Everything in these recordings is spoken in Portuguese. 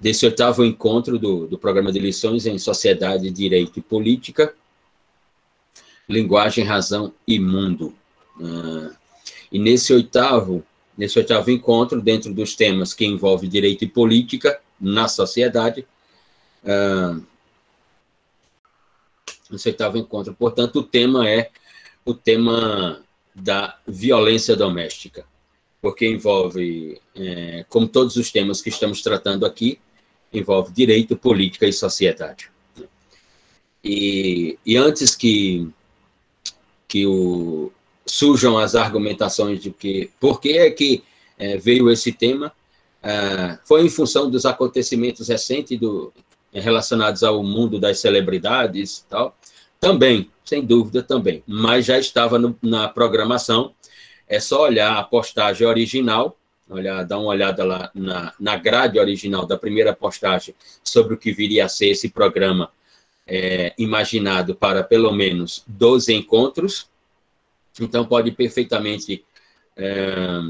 desse oitavo encontro do, do programa de lições em Sociedade, Direito e Política, Linguagem, Razão e Mundo. Uh, e nesse oitavo, nesse oitavo encontro, dentro dos temas que envolve direito e política na sociedade, uh, nesse oitavo encontro, portanto, o tema é o tema da violência doméstica, porque envolve, é, como todos os temas que estamos tratando aqui, envolve direito, política e sociedade. E, e antes que, que o, surjam as argumentações de que por que é que é, veio esse tema, é, foi em função dos acontecimentos recentes do, relacionados ao mundo das celebridades e tal, também, sem dúvida também, mas já estava no, na programação, é só olhar a postagem original, olhar, dar uma olhada lá na, na grade original da primeira postagem sobre o que viria a ser esse programa é, imaginado para pelo menos 12 encontros. Então, pode perfeitamente é,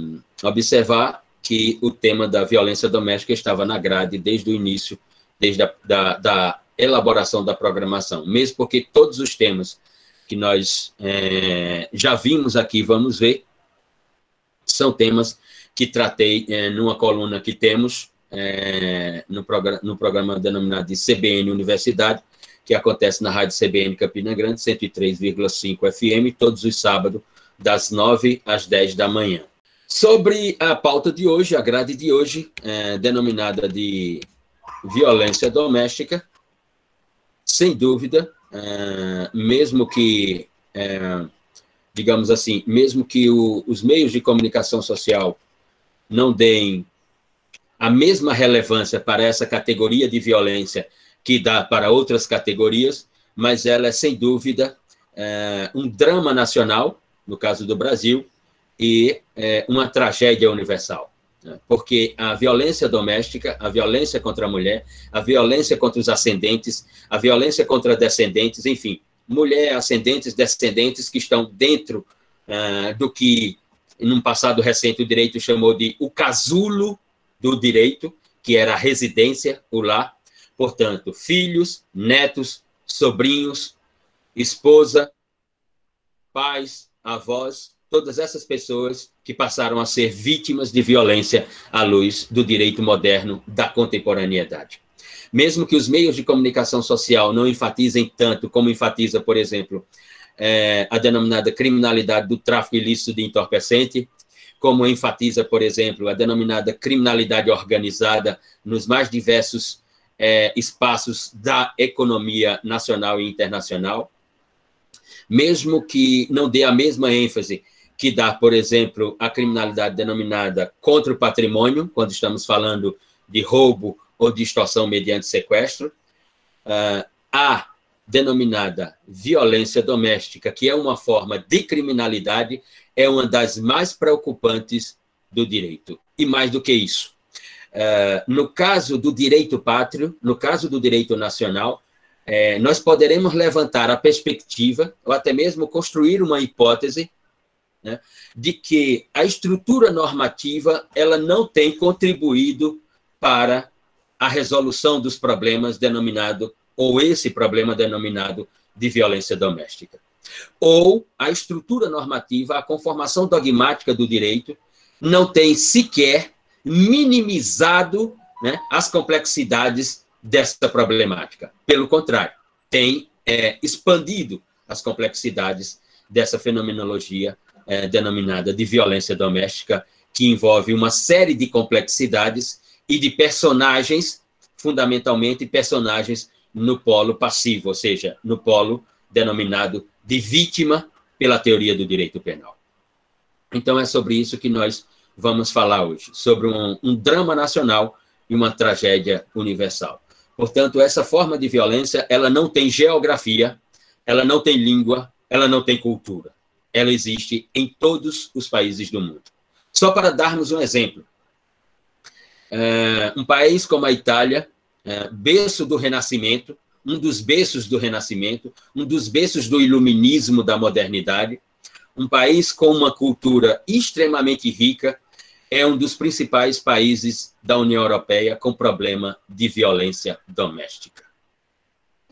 observar que o tema da violência doméstica estava na grade desde o início, desde a da, da elaboração da programação, mesmo porque todos os temas que nós é, já vimos aqui, vamos ver, são temas que tratei é, numa coluna que temos é, no, programa, no programa denominado de CBN Universidade, que acontece na Rádio CBN Campina Grande, 103,5 FM, todos os sábados, das 9 às 10 da manhã. Sobre a pauta de hoje, a grade de hoje, é, denominada de violência doméstica, sem dúvida, é, mesmo que, é, digamos assim, mesmo que o, os meios de comunicação social não deem a mesma relevância para essa categoria de violência que dá para outras categorias, mas ela é, sem dúvida, é, um drama nacional, no caso do Brasil, e é, uma tragédia universal. Né? Porque a violência doméstica, a violência contra a mulher, a violência contra os ascendentes, a violência contra descendentes, enfim, mulher, ascendentes, descendentes que estão dentro uh, do que num passado recente, o direito chamou de o casulo do direito, que era a residência, o lar. Portanto, filhos, netos, sobrinhos, esposa, pais, avós, todas essas pessoas que passaram a ser vítimas de violência à luz do direito moderno da contemporaneidade. Mesmo que os meios de comunicação social não enfatizem tanto como enfatiza, por exemplo, é, a denominada criminalidade do tráfico ilícito de entorpecente, como enfatiza, por exemplo, a denominada criminalidade organizada nos mais diversos é, espaços da economia nacional e internacional, mesmo que não dê a mesma ênfase que dá, por exemplo, a criminalidade denominada contra o patrimônio, quando estamos falando de roubo ou de extorsão mediante sequestro, uh, há denominada violência doméstica, que é uma forma de criminalidade, é uma das mais preocupantes do direito. E mais do que isso, uh, no caso do direito pátrio, no caso do direito nacional, uh, nós poderemos levantar a perspectiva, ou até mesmo construir uma hipótese, né, de que a estrutura normativa ela não tem contribuído para a resolução dos problemas denominado ou esse problema denominado de violência doméstica. Ou a estrutura normativa, a conformação dogmática do direito, não tem sequer minimizado né, as complexidades dessa problemática. Pelo contrário, tem é, expandido as complexidades dessa fenomenologia é, denominada de violência doméstica, que envolve uma série de complexidades e de personagens, fundamentalmente personagens no polo passivo, ou seja, no polo denominado de vítima pela teoria do direito penal. Então, é sobre isso que nós vamos falar hoje, sobre um, um drama nacional e uma tragédia universal. Portanto, essa forma de violência, ela não tem geografia, ela não tem língua, ela não tem cultura. Ela existe em todos os países do mundo. Só para darmos um exemplo, é, um país como a Itália é, berço do Renascimento, um dos berços do Renascimento, um dos berços do iluminismo da modernidade, um país com uma cultura extremamente rica é um dos principais países da União Europeia com problema de violência doméstica,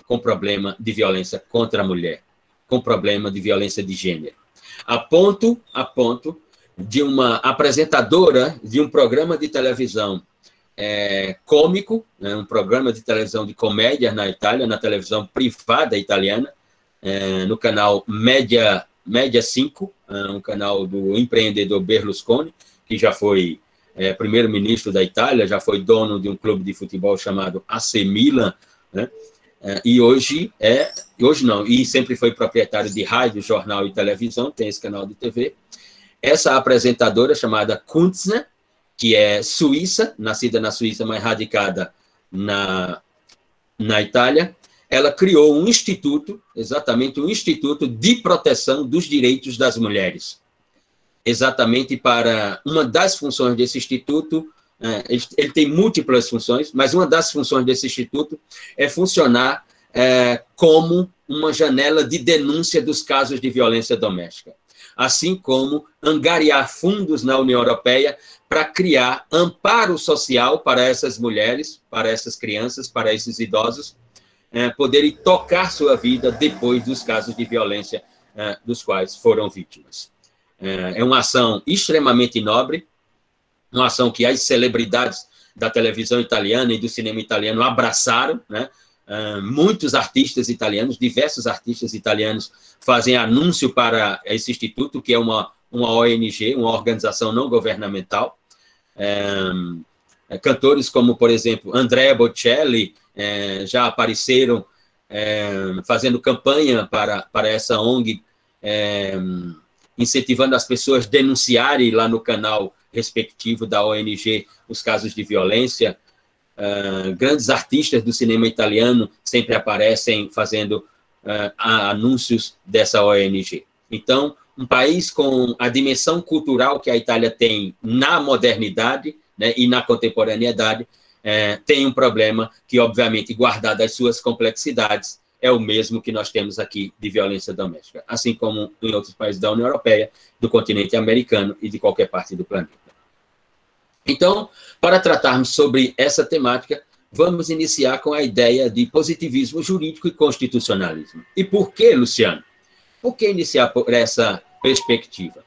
com problema de violência contra a mulher, com problema de violência de gênero. A ponto, a ponto de uma apresentadora de um programa de televisão é, cômico, né, um programa de televisão de comédia na Itália, na televisão privada italiana, é, no canal Média, Média 5, é, um canal do empreendedor Berlusconi, que já foi é, primeiro-ministro da Itália, já foi dono de um clube de futebol chamado AC Milan, né? É, e hoje é, hoje não, e sempre foi proprietário de rádio, jornal e televisão, tem esse canal de TV. Essa apresentadora chamada Kuntzner, que é suíça, nascida na Suíça, mas radicada na, na Itália, ela criou um instituto, exatamente um instituto de proteção dos direitos das mulheres. Exatamente para uma das funções desse instituto, é, ele, ele, tem múltiplas funções, mas uma das funções desse instituto é funcionar é, como uma janela de denúncia dos casos de violência doméstica, assim como angariar fundos na União Europeia para criar amparo social para essas mulheres, para essas crianças, para esses idosos, é, poderem tocar sua vida depois dos casos de violência é, dos quais foram vítimas. É, é uma ação extremamente nobre, uma ação que as celebridades da televisão italiana e do cinema italiano abraçaram, né? Uh, muitos artistas italianos, diversos artistas italianos fazem anúncio para esse instituto, que é uma uma ONG, uma organização não governamental. É, cantores como, por exemplo, Andrea Bocelli é, já apareceram é, fazendo campanha para, para essa ONG, é, incentivando as pessoas a denunciarem lá no canal respectivo da ONG os casos de violência. Uh, grandes artistas do cinema italiano sempre aparecem fazendo uh, anúncios dessa ONG. Então, um país com a dimensão cultural que a Itália tem na modernidade né, e na contemporaneidade, é, tem um problema que, obviamente, guardado as suas complexidades, é o mesmo que nós temos aqui de violência doméstica, assim como em outros países da União Europeia, do continente americano e de qualquer parte do planeta. Então, para tratarmos sobre essa temática, vamos iniciar com a ideia de positivismo jurídico e constitucionalismo. E por que, Luciano? Por que iniciar por essa perspectiva?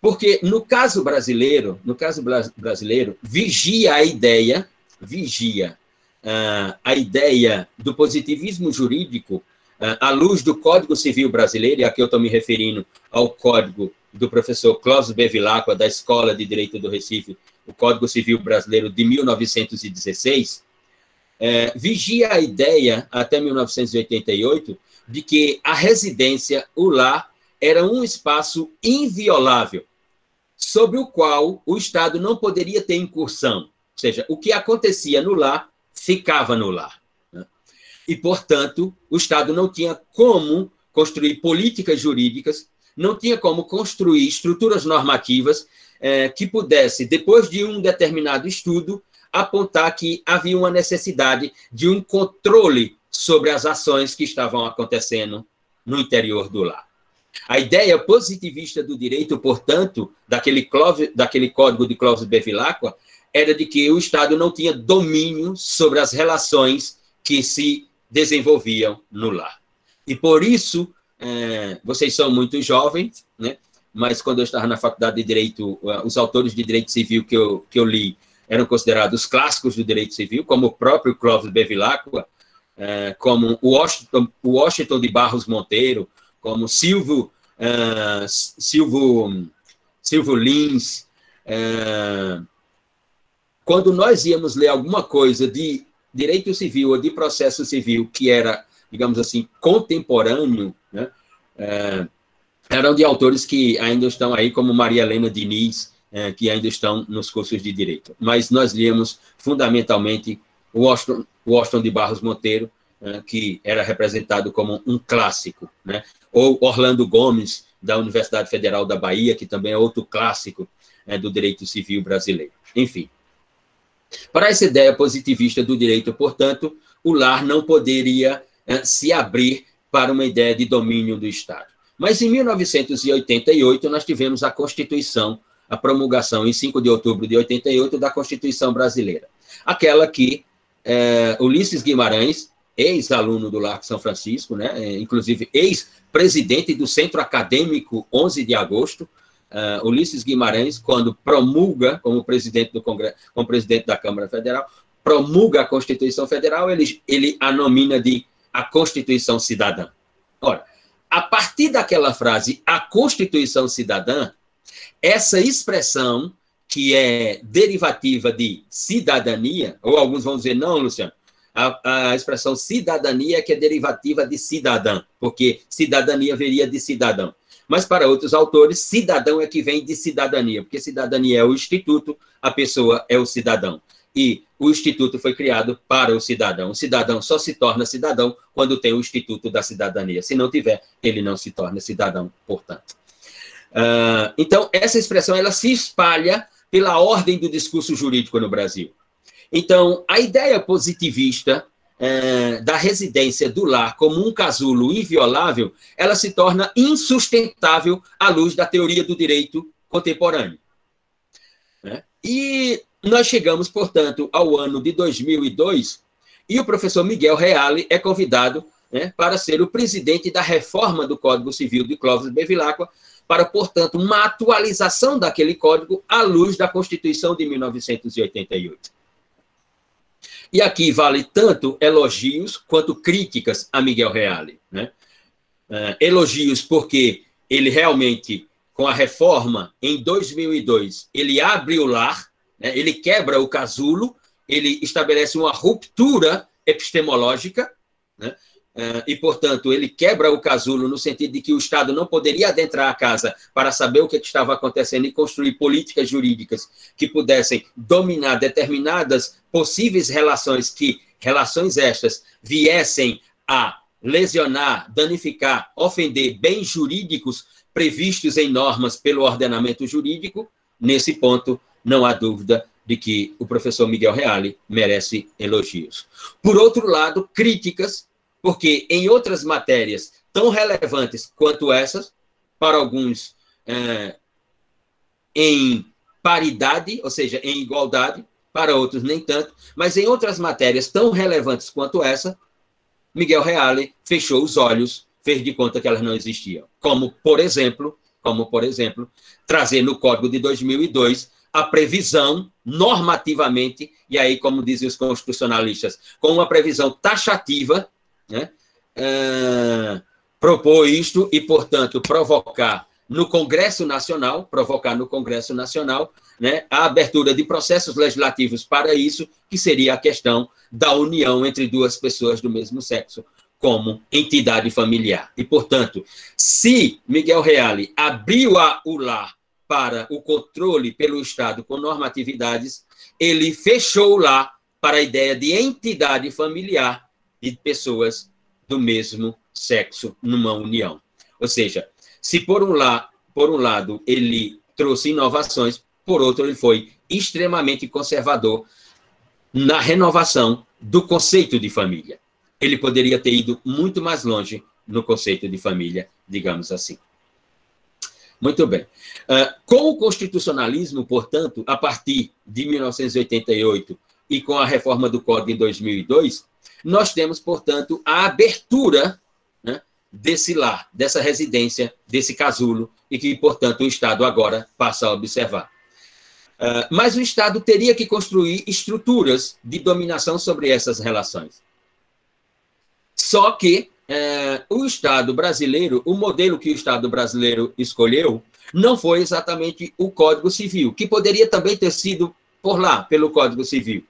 Porque no caso brasileiro, no caso brasileiro, vigia a ideia, vigia uh, a ideia do positivismo jurídico uh, à luz do Código Civil Brasileiro, e aqui eu estou me referindo ao código do professor Cláudio Bevilacqua, da Escola de Direito do Recife, o Código Civil Brasileiro de 1916, é, vigia a ideia, até 1988, de que a residência, o lar, era um espaço inviolável, sobre o qual o Estado não poderia ter incursão. Ou seja, o que acontecia no lar ficava no lar. Né? E, portanto, o Estado não tinha como construir políticas jurídicas, não tinha como construir estruturas normativas é, que pudesse, depois de um determinado estudo, apontar que havia uma necessidade de um controle sobre as ações que estavam acontecendo no interior do lar. A ideia positivista do direito, portanto, daquele, clove, daquele código de Clóvis Bevilacqua, era de que o Estado não tinha domínio sobre as relações que se desenvolviam no lar. E por isso, é, vocês são muito jovens, né? mas quando eu estava na faculdade de Direito, os autores de Direito Civil que eu, que eu li eram considerados clássicos do Direito Civil, como o próprio Clóvis Bevilacqua, é, como o Washington, o Washington de Barros Monteiro, como Silvio, uh, Silvio, Silvio Lins. Uh, quando nós íamos ler alguma coisa de direito civil ou de processo civil que era, digamos assim, contemporâneo, né, uh, eram de autores que ainda estão aí, como Maria Helena Diniz, que ainda estão nos cursos de direito. Mas nós líamos fundamentalmente Washington, de Barros Monteiro, né, que era representado como um clássico, né? ou Orlando Gomes, da Universidade Federal da Bahia, que também é outro clássico né, do direito civil brasileiro. Enfim. Para essa ideia positivista do direito, portanto, o lar não poderia né, se abrir para uma ideia de domínio do Estado. Mas em 1988 nós tivemos a Constituição, a promulgação, em 5 de outubro de 88, da Constituição Brasileira. Aquela que Ulisses Guimarães, ex-aluno do Largo São Francisco, né, é, inclusive ex-presidente do Centro Acadêmico 11 de Agosto, uh, Ulisses Guimarães, quando promulga, como presidente do Congresso, como presidente da Câmara Federal, promulga a Constituição Federal, ele, ele a nomina de a Constituição Cidadã. Ora, a partir daquela frase, a Constituição Cidadã, essa expressão que é derivativa de cidadania, ou alguns vão dizer, não, Luciano, a, a, expressão cidadania que é derivativa de cidadã, porque cidadania viria de cidadão. Mas para outros autores, cidadão é que vem de cidadania, porque cidadania é o instituto, a pessoa é o cidadão. E o instituto foi criado para o cidadão. O cidadão só se torna cidadão quando tem o instituto da cidadania. Se não tiver, ele não se torna cidadão, portanto. Uh, então, essa expressão ela se espalha pela ordem do discurso jurídico no Brasil. Então, a ideia positivista é, da residência do lar como um casulo inviolável, ela se torna insustentável à luz da teoria do direito contemporâneo. Né? E nós chegamos, portanto, ao ano de 2002 e o professor Miguel Reale é convidado né, para ser o presidente da reforma do Código Civil de Clóvis Bevilacqua, para, portanto, uma atualização daquele código à luz da Constituição de 1988. E aqui vale tanto elogios quanto críticas a Miguel Reale. Né? Uh, elogios porque ele realmente, com a reforma em 2002, ele abre o lar, né? ele quebra o casulo, ele estabelece uma ruptura epistemológica, né? Uh, e, portanto, ele quebra o casulo no sentido de que o Estado não poderia adentrar a casa para saber o que estava acontecendo e construir políticas jurídicas que pudessem dominar determinadas possíveis relações que relações estas viessem a lesionar, danificar, ofender bens jurídicos previstos em normas pelo ordenamento jurídico, nesse ponto não há dúvida de que o professor Miguel Reale merece elogios. Por outro lado, críticas porque em outras matérias tão relevantes quanto essas, para alguns é, em paridade, ou seja, em igualdade, para outros nem tanto, mas em outras matérias tão relevantes quanto essa, Miguel Reale fechou os olhos, fez de conta que elas não existiam. Como, por exemplo, como por exemplo, trazer no Código de 2002 a previsão normativamente, e aí, como dizem os constitucionalistas, com uma previsão taxativa né, uh, propor isto e, portanto, provocar no Congresso Nacional, provocar no Congresso Nacional, né, a abertura de processos legislativos para isso, que seria a questão da união entre duas pessoas do mesmo sexo como entidade familiar. E, portanto, se Miguel Reale abriu a, o lar para o controle pelo Estado com normatividades, ele fechou lá para a ideia de entidade familiar de pessoas do mesmo sexo numa união. Ou seja, se por um, la, por um lado ele trouxe inovações, por outro ele foi extremamente conservador na renovação do conceito de família. Ele poderia ter ido muito mais longe no conceito de família, digamos assim. Muito bem. Uh, com o constitucionalismo, portanto, a partir de 1988 e com a reforma do Código em 2002, nós temos, portanto, a abertura né, desse lar, dessa residência, desse casulo, e que, portanto, o Estado agora passa a observar. Uh, mas o Estado teria que construir estruturas de dominação sobre essas relações. Só que uh, o Estado brasileiro, o modelo que o Estado brasileiro escolheu, não foi exatamente o Código Civil, que poderia também ter sido por lá, pelo Código Civil.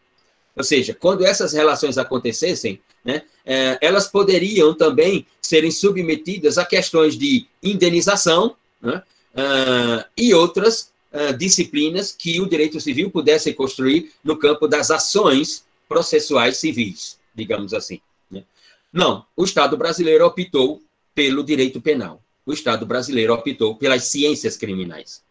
Ou seja, quando essas relações acontecessem, né, é, elas poderiam também serem submetidas a questões de indenização né, uh, e outras uh, disciplinas que o direito civil pudesse construir no campo das ações processuais civis, digamos assim. Né. Não, o Estado brasileiro optou pelo direito penal. O Estado brasileiro optou pelas ciências criminais.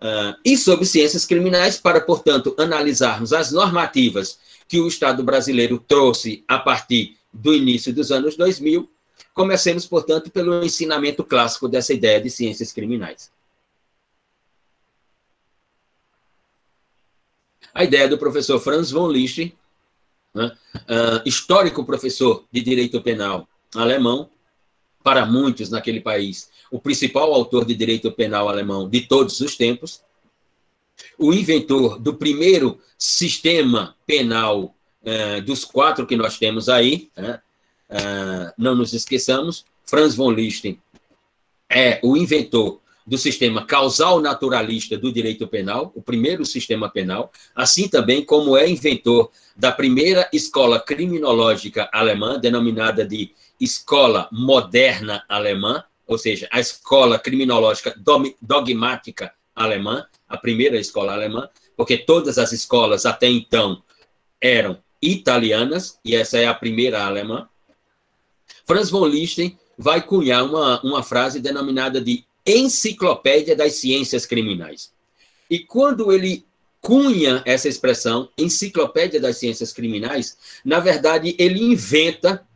Uh, e sobre ciências criminais, para, portanto, analisarmos as normativas que o Estado brasileiro trouxe a partir do início dos anos 2000, comecemos, portanto, pelo ensinamento clássico dessa ideia de ciências criminais. A ideia do professor Franz von Liszt, né, uh, histórico professor de direito penal alemão, para muitos naquele país, o principal autor de direito penal alemão de todos os tempos, o inventor do primeiro sistema penal uh, dos quatro que nós temos aí, né, uh, não nos esqueçamos, Franz von Liszt é o inventor do sistema causal naturalista do direito penal, o primeiro sistema penal, assim também como é inventor da primeira escola criminológica alemã, denominada de Escola Moderna Alemã, ou seja, a escola criminológica dogmática alemã, a primeira escola alemã, porque todas as escolas até então eram italianas, e essa é a primeira alemã. Franz von Liszt vai cunhar uma, uma frase denominada de Enciclopédia das Ciências Criminais. E quando ele cunha essa expressão, Enciclopédia das Ciências Criminais, na verdade, ele inventa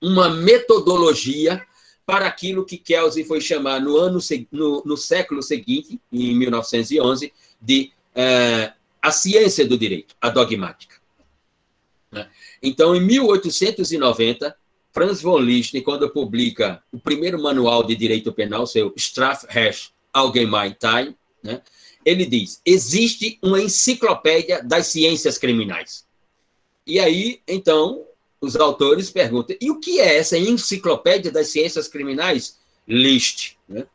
uma metodologia para aquilo que Kelsey foi chamar no, ano, no, no século seguinte, em 1911, de uh, a ciência do direito, a dogmática. Né? Então, em 1890, Franz von Liszt, quando publica o primeiro manual de direito penal, seu Strafrecht Allgemeine, né, ele diz: existe uma enciclopédia das ciências criminais. E aí, então, os autores perguntam: e o que é essa enciclopédia das ciências criminais? Liszt. Né?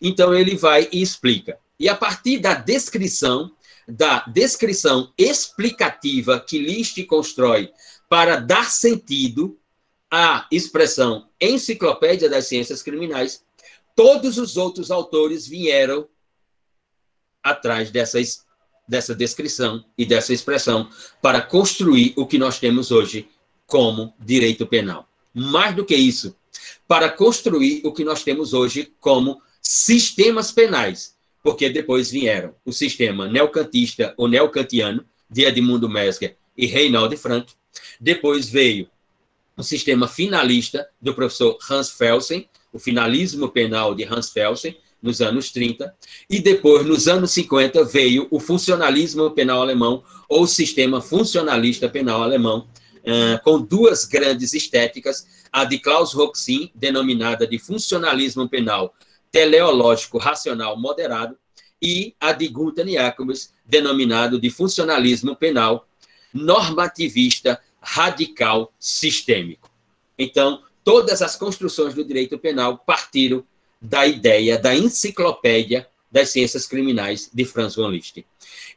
Então, ele vai e explica. E a partir da descrição, da descrição explicativa que Liszt constrói para dar sentido a expressão Enciclopédia das Ciências Criminais, todos os outros autores vieram atrás dessas, dessa descrição e dessa expressão para construir o que nós temos hoje como direito penal. Mais do que isso, para construir o que nós temos hoje como sistemas penais, porque depois vieram o sistema neocantista ou neocantiano de Edmundo Mesger e Reinaldo Frank, depois veio um sistema finalista do professor Hans Felsen, o finalismo penal de Hans Felsen, nos anos 30, e depois, nos anos 50, veio o funcionalismo penal alemão, ou sistema funcionalista penal alemão, uh, com duas grandes estéticas, a de Klaus Roxin, denominada de funcionalismo penal teleológico racional moderado, e a de Gunther Jacobs, denominado de funcionalismo penal normativista radical sistêmico. Então, todas as construções do direito penal partiram da ideia da enciclopédia das ciências criminais de Franz von Liszt.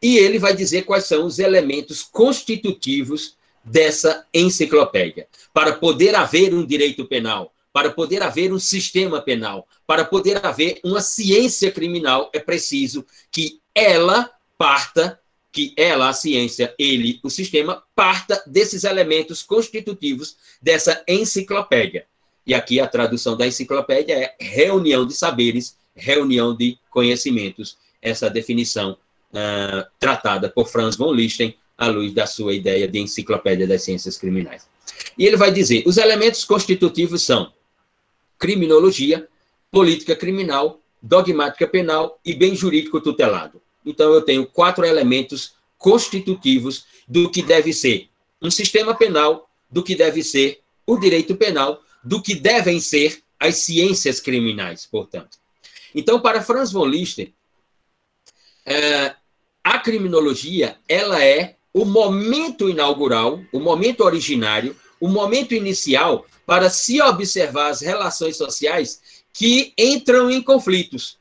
E ele vai dizer quais são os elementos constitutivos dessa enciclopédia. Para poder haver um direito penal, para poder haver um sistema penal, para poder haver uma ciência criminal, é preciso que ela parta que ela, a ciência, ele, o sistema, parta desses elementos constitutivos dessa enciclopédia. E aqui a tradução da enciclopédia é reunião de saberes, reunião de conhecimentos, essa definição uh, tratada por Franz von Liszt à luz da sua ideia de enciclopédia das ciências criminais. E ele vai dizer: os elementos constitutivos são criminologia, política criminal, dogmática penal e bem jurídico tutelado. Então, eu tenho quatro elementos constitutivos do que deve ser um sistema penal, do que deve ser o direito penal, do que devem ser as ciências criminais, portanto. Então, para Franz von Liszt, é, a criminologia ela é o momento inaugural, o momento originário, o momento inicial para se observar as relações sociais que entram em conflitos.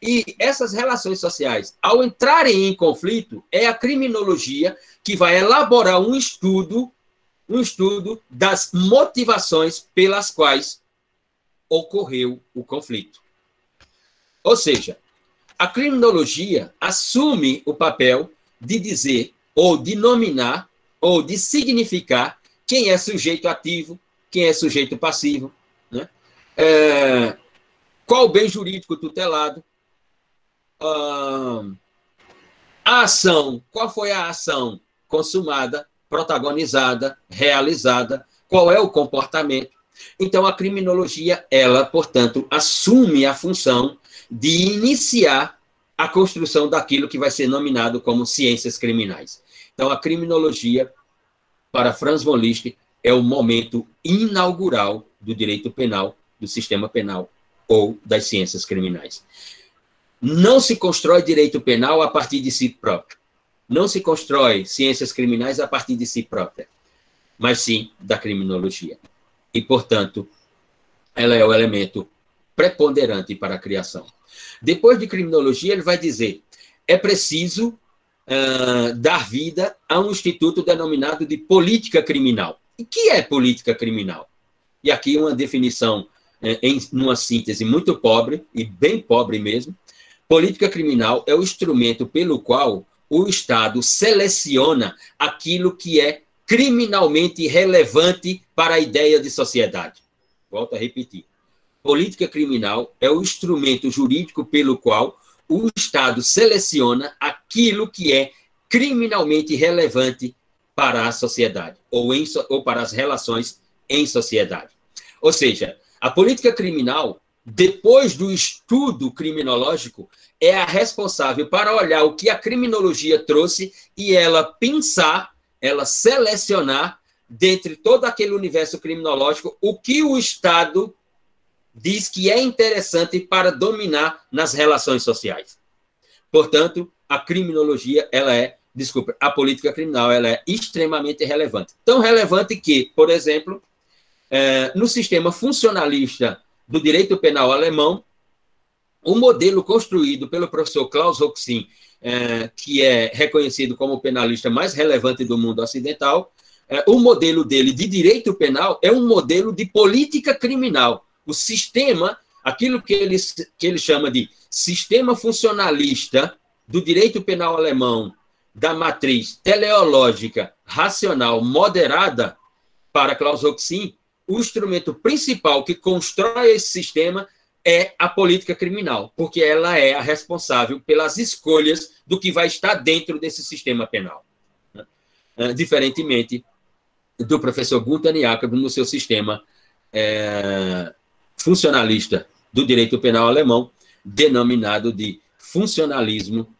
E essas relações sociais, ao entrarem em conflito, é a criminologia que vai elaborar um estudo, um estudo das motivações pelas quais ocorreu o conflito. Ou seja, a criminologia assume o papel de dizer ou de nominar ou de significar quem é sujeito ativo, quem é sujeito passivo, né? É, qual bem jurídico tutelado, a ação, qual foi a ação consumada, protagonizada, realizada, qual é o comportamento. Então, a criminologia, ela, portanto, assume a função de iniciar a construção daquilo que vai ser nominado como ciências criminais. Então, a criminologia, para Franz von Liszt, é o momento inaugural do direito penal, do sistema penal ou das ciências criminais. Não se constrói direito penal a partir de si próprio. Não se constrói ciências criminais a partir de si própria, mas sim da criminologia. E, portanto, ela é o elemento preponderante para a criação. Depois de criminologia, ele vai dizer: é preciso uh, dar vida a um instituto denominado de política criminal. E que é política criminal? E aqui uma definição é, em uma síntese muito pobre, e bem pobre mesmo, política criminal é o instrumento pelo qual o Estado seleciona aquilo que é criminalmente relevante para a ideia de sociedade. Volto a repetir. Política criminal é o instrumento jurídico pelo qual o Estado seleciona aquilo que é criminalmente relevante para a sociedade ou, em, ou para as relações em sociedade. Ou seja, a política criminal, depois do estudo criminológico, é a responsável para olhar o que a criminologia trouxe e ela pensar, ela selecionar, dentre todo aquele universo criminológico, o que o Estado diz que é interessante para dominar nas relações sociais. Portanto, a criminologia, ela é, desculpa, a política criminal, ela é extremamente relevante. Tão relevante que, por exemplo, é, no sistema funcionalista do direito penal alemão, o modelo construído pelo professor Klaus Hoxin, é, que é reconhecido como o penalista mais relevante do mundo ocidental, é, o modelo dele de direito penal é um modelo de política criminal. O sistema, aquilo que ele, que ele chama de sistema funcionalista do direito penal alemão, da matriz teleológica, racional, moderada, para Klaus Hoxin, o instrumento principal que constrói esse sistema é a política criminal, porque ela é a responsável pelas escolhas do que vai estar dentro desse sistema penal. É, diferentemente do professor Gunther Jakob no seu sistema é, funcionalista do direito penal alemão, denominado de funcionalismo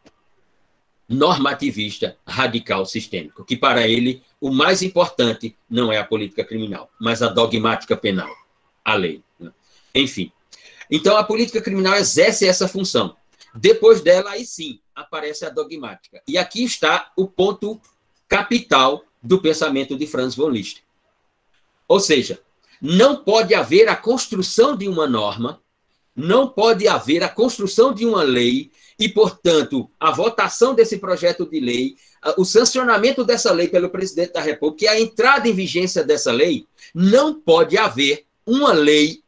normativista radical sistêmico, que para ele o mais importante não é a política criminal, mas a dogmática penal, a lei. Né? Enfim. Então, a política criminal exerce essa função. Depois dela, aí sim, aparece a dogmática. E aqui está o ponto capital do pensamento de Franz von Liszt. Ou seja, não pode haver a construção de uma norma, não pode haver a construção de uma lei e, portanto, a votação desse projeto de lei, o sancionamento dessa lei pelo presidente da República e a entrada em vigência dessa lei, não pode haver uma lei,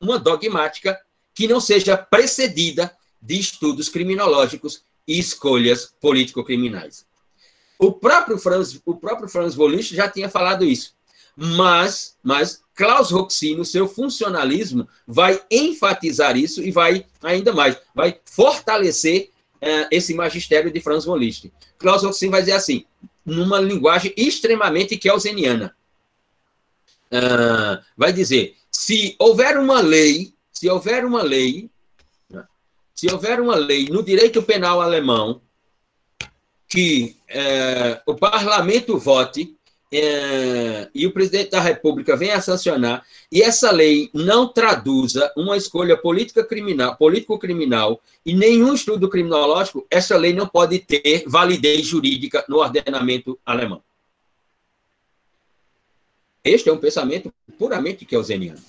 uma dogmática, que não seja precedida de estudos criminológicos e escolhas político-criminais. O próprio Franz, o próprio Franz Wollist já tinha falado isso. Mas, mas Klaus Roxy, no seu funcionalismo, vai enfatizar isso e vai, ainda mais, vai fortalecer uh, esse magistério de Franz von Liszt. Klaus Roxy vai dizer assim, numa linguagem extremamente kelseniana. Uh, vai dizer, se houver uma lei, se houver uma lei, se houver uma lei no direito penal alemão que uh, o parlamento vote é, e o presidente da República venha a sancionar e essa lei não traduza uma escolha política criminal, político-criminal e nenhum estudo criminológico, essa lei não pode ter validez jurídica no ordenamento alemão. Este é um pensamento puramente keuseniano.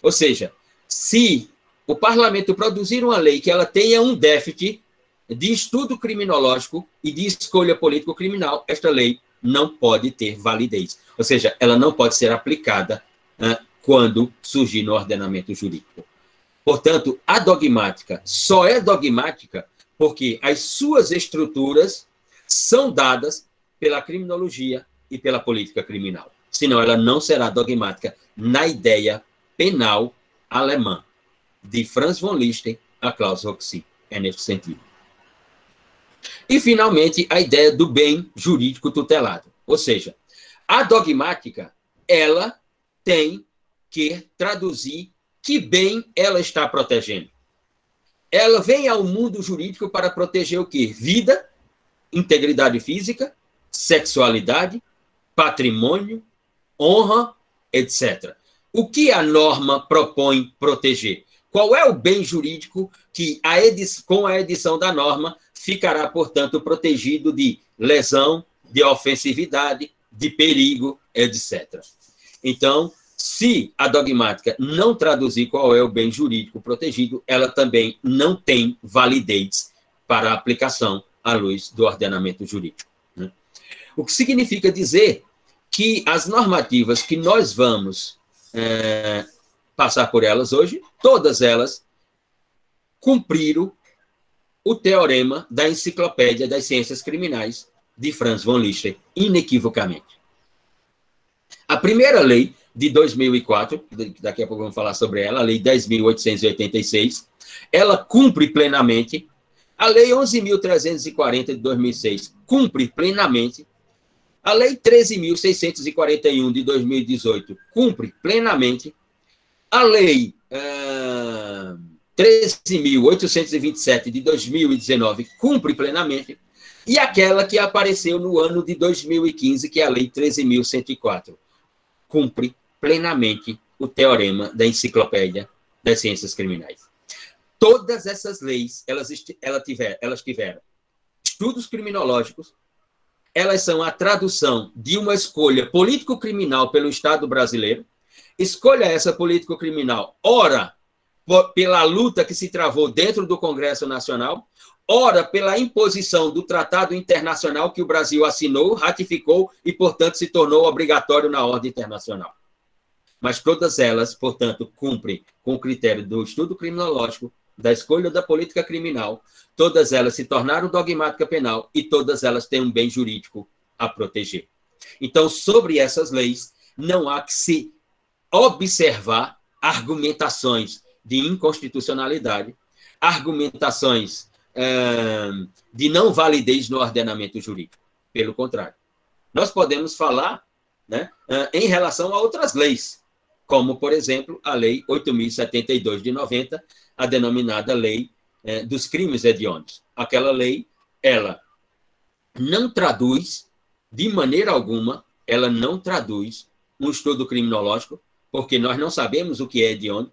Ou seja, se o parlamento produzir uma lei que ela tenha um déficit de estudo criminológico e de escolha político-criminal, esta lei não pode ter validez. Ou seja, ela não pode ser aplicada uh, quando surgir no ordenamento jurídico. Portanto, a dogmática só é dogmática porque as suas estruturas são dadas pela criminologia e pela política criminal. Senão, ela não será dogmática na ideia penal alemã, de Franz von Liszt a Klaus Roxy. É nesse sentido. E, finalmente, a ideia do bem jurídico tutelado. Ou seja, a dogmática, ela tem que traduzir que bem ela está protegendo. ela vem ao mundo jurídico para proteger o quê? Vida, integridade física, sexualidade, patrimônio, honra, etc. O que a norma propõe proteger? Qual é o bem jurídico que, a com a edição da norma, ficará, portanto, protegido de lesão, de ofensividade, de perigo, etc. Então, se a dogmática não traduzir qual é o bem jurídico protegido, ela também não tem validez para aplicação à luz do ordenamento jurídico. Né? O que significa dizer que as normativas que nós vamos é, passar por elas hoje, todas elas cumpriram o teorema da Enciclopédia das Ciências Criminais de Franz von Lister, inequivocamente. A primeira lei de 2004, daqui a pouco vamos falar sobre ela, a Lei 10.886, ela cumpre plenamente. A Lei 11.340 de 2006 cumpre plenamente. A Lei 13.641 de 2018 cumpre plenamente. A Lei uh, 13.827 de 2019 cumpre plenamente. E aquela que apareceu no ano de 2015, que é a Lei 13.104, cumpre plenamente o teorema da enciclopédia das ciências criminais. Todas essas leis, elas, elas, tiver, elas tiveram estudos criminológicos, elas são a tradução de uma escolha político-criminal pelo Estado brasileiro, escolha essa político-criminal, ora pela luta que se travou dentro do Congresso Nacional, ora pela imposição do tratado internacional que o Brasil assinou, ratificou e, portanto, se tornou obrigatório na ordem internacional mas todas elas, portanto, cumprem com o critério do estudo criminológico, da escolha da política criminal, todas elas se tornaram dogmática penal e todas elas têm um bem jurídico a proteger. Então, sobre essas leis, não há que se observar argumentações de inconstitucionalidade, argumentações uh, de não validez no ordenamento jurídico. Pelo contrário, nós podemos falar né, uh, em relação a outras leis, como, por exemplo, a Lei 8.072 de 90, a denominada Lei é, dos Crimes Hediondos. Aquela lei, ela não traduz, de maneira alguma, ela não traduz um estudo criminológico, porque nós não sabemos o que é hediondo.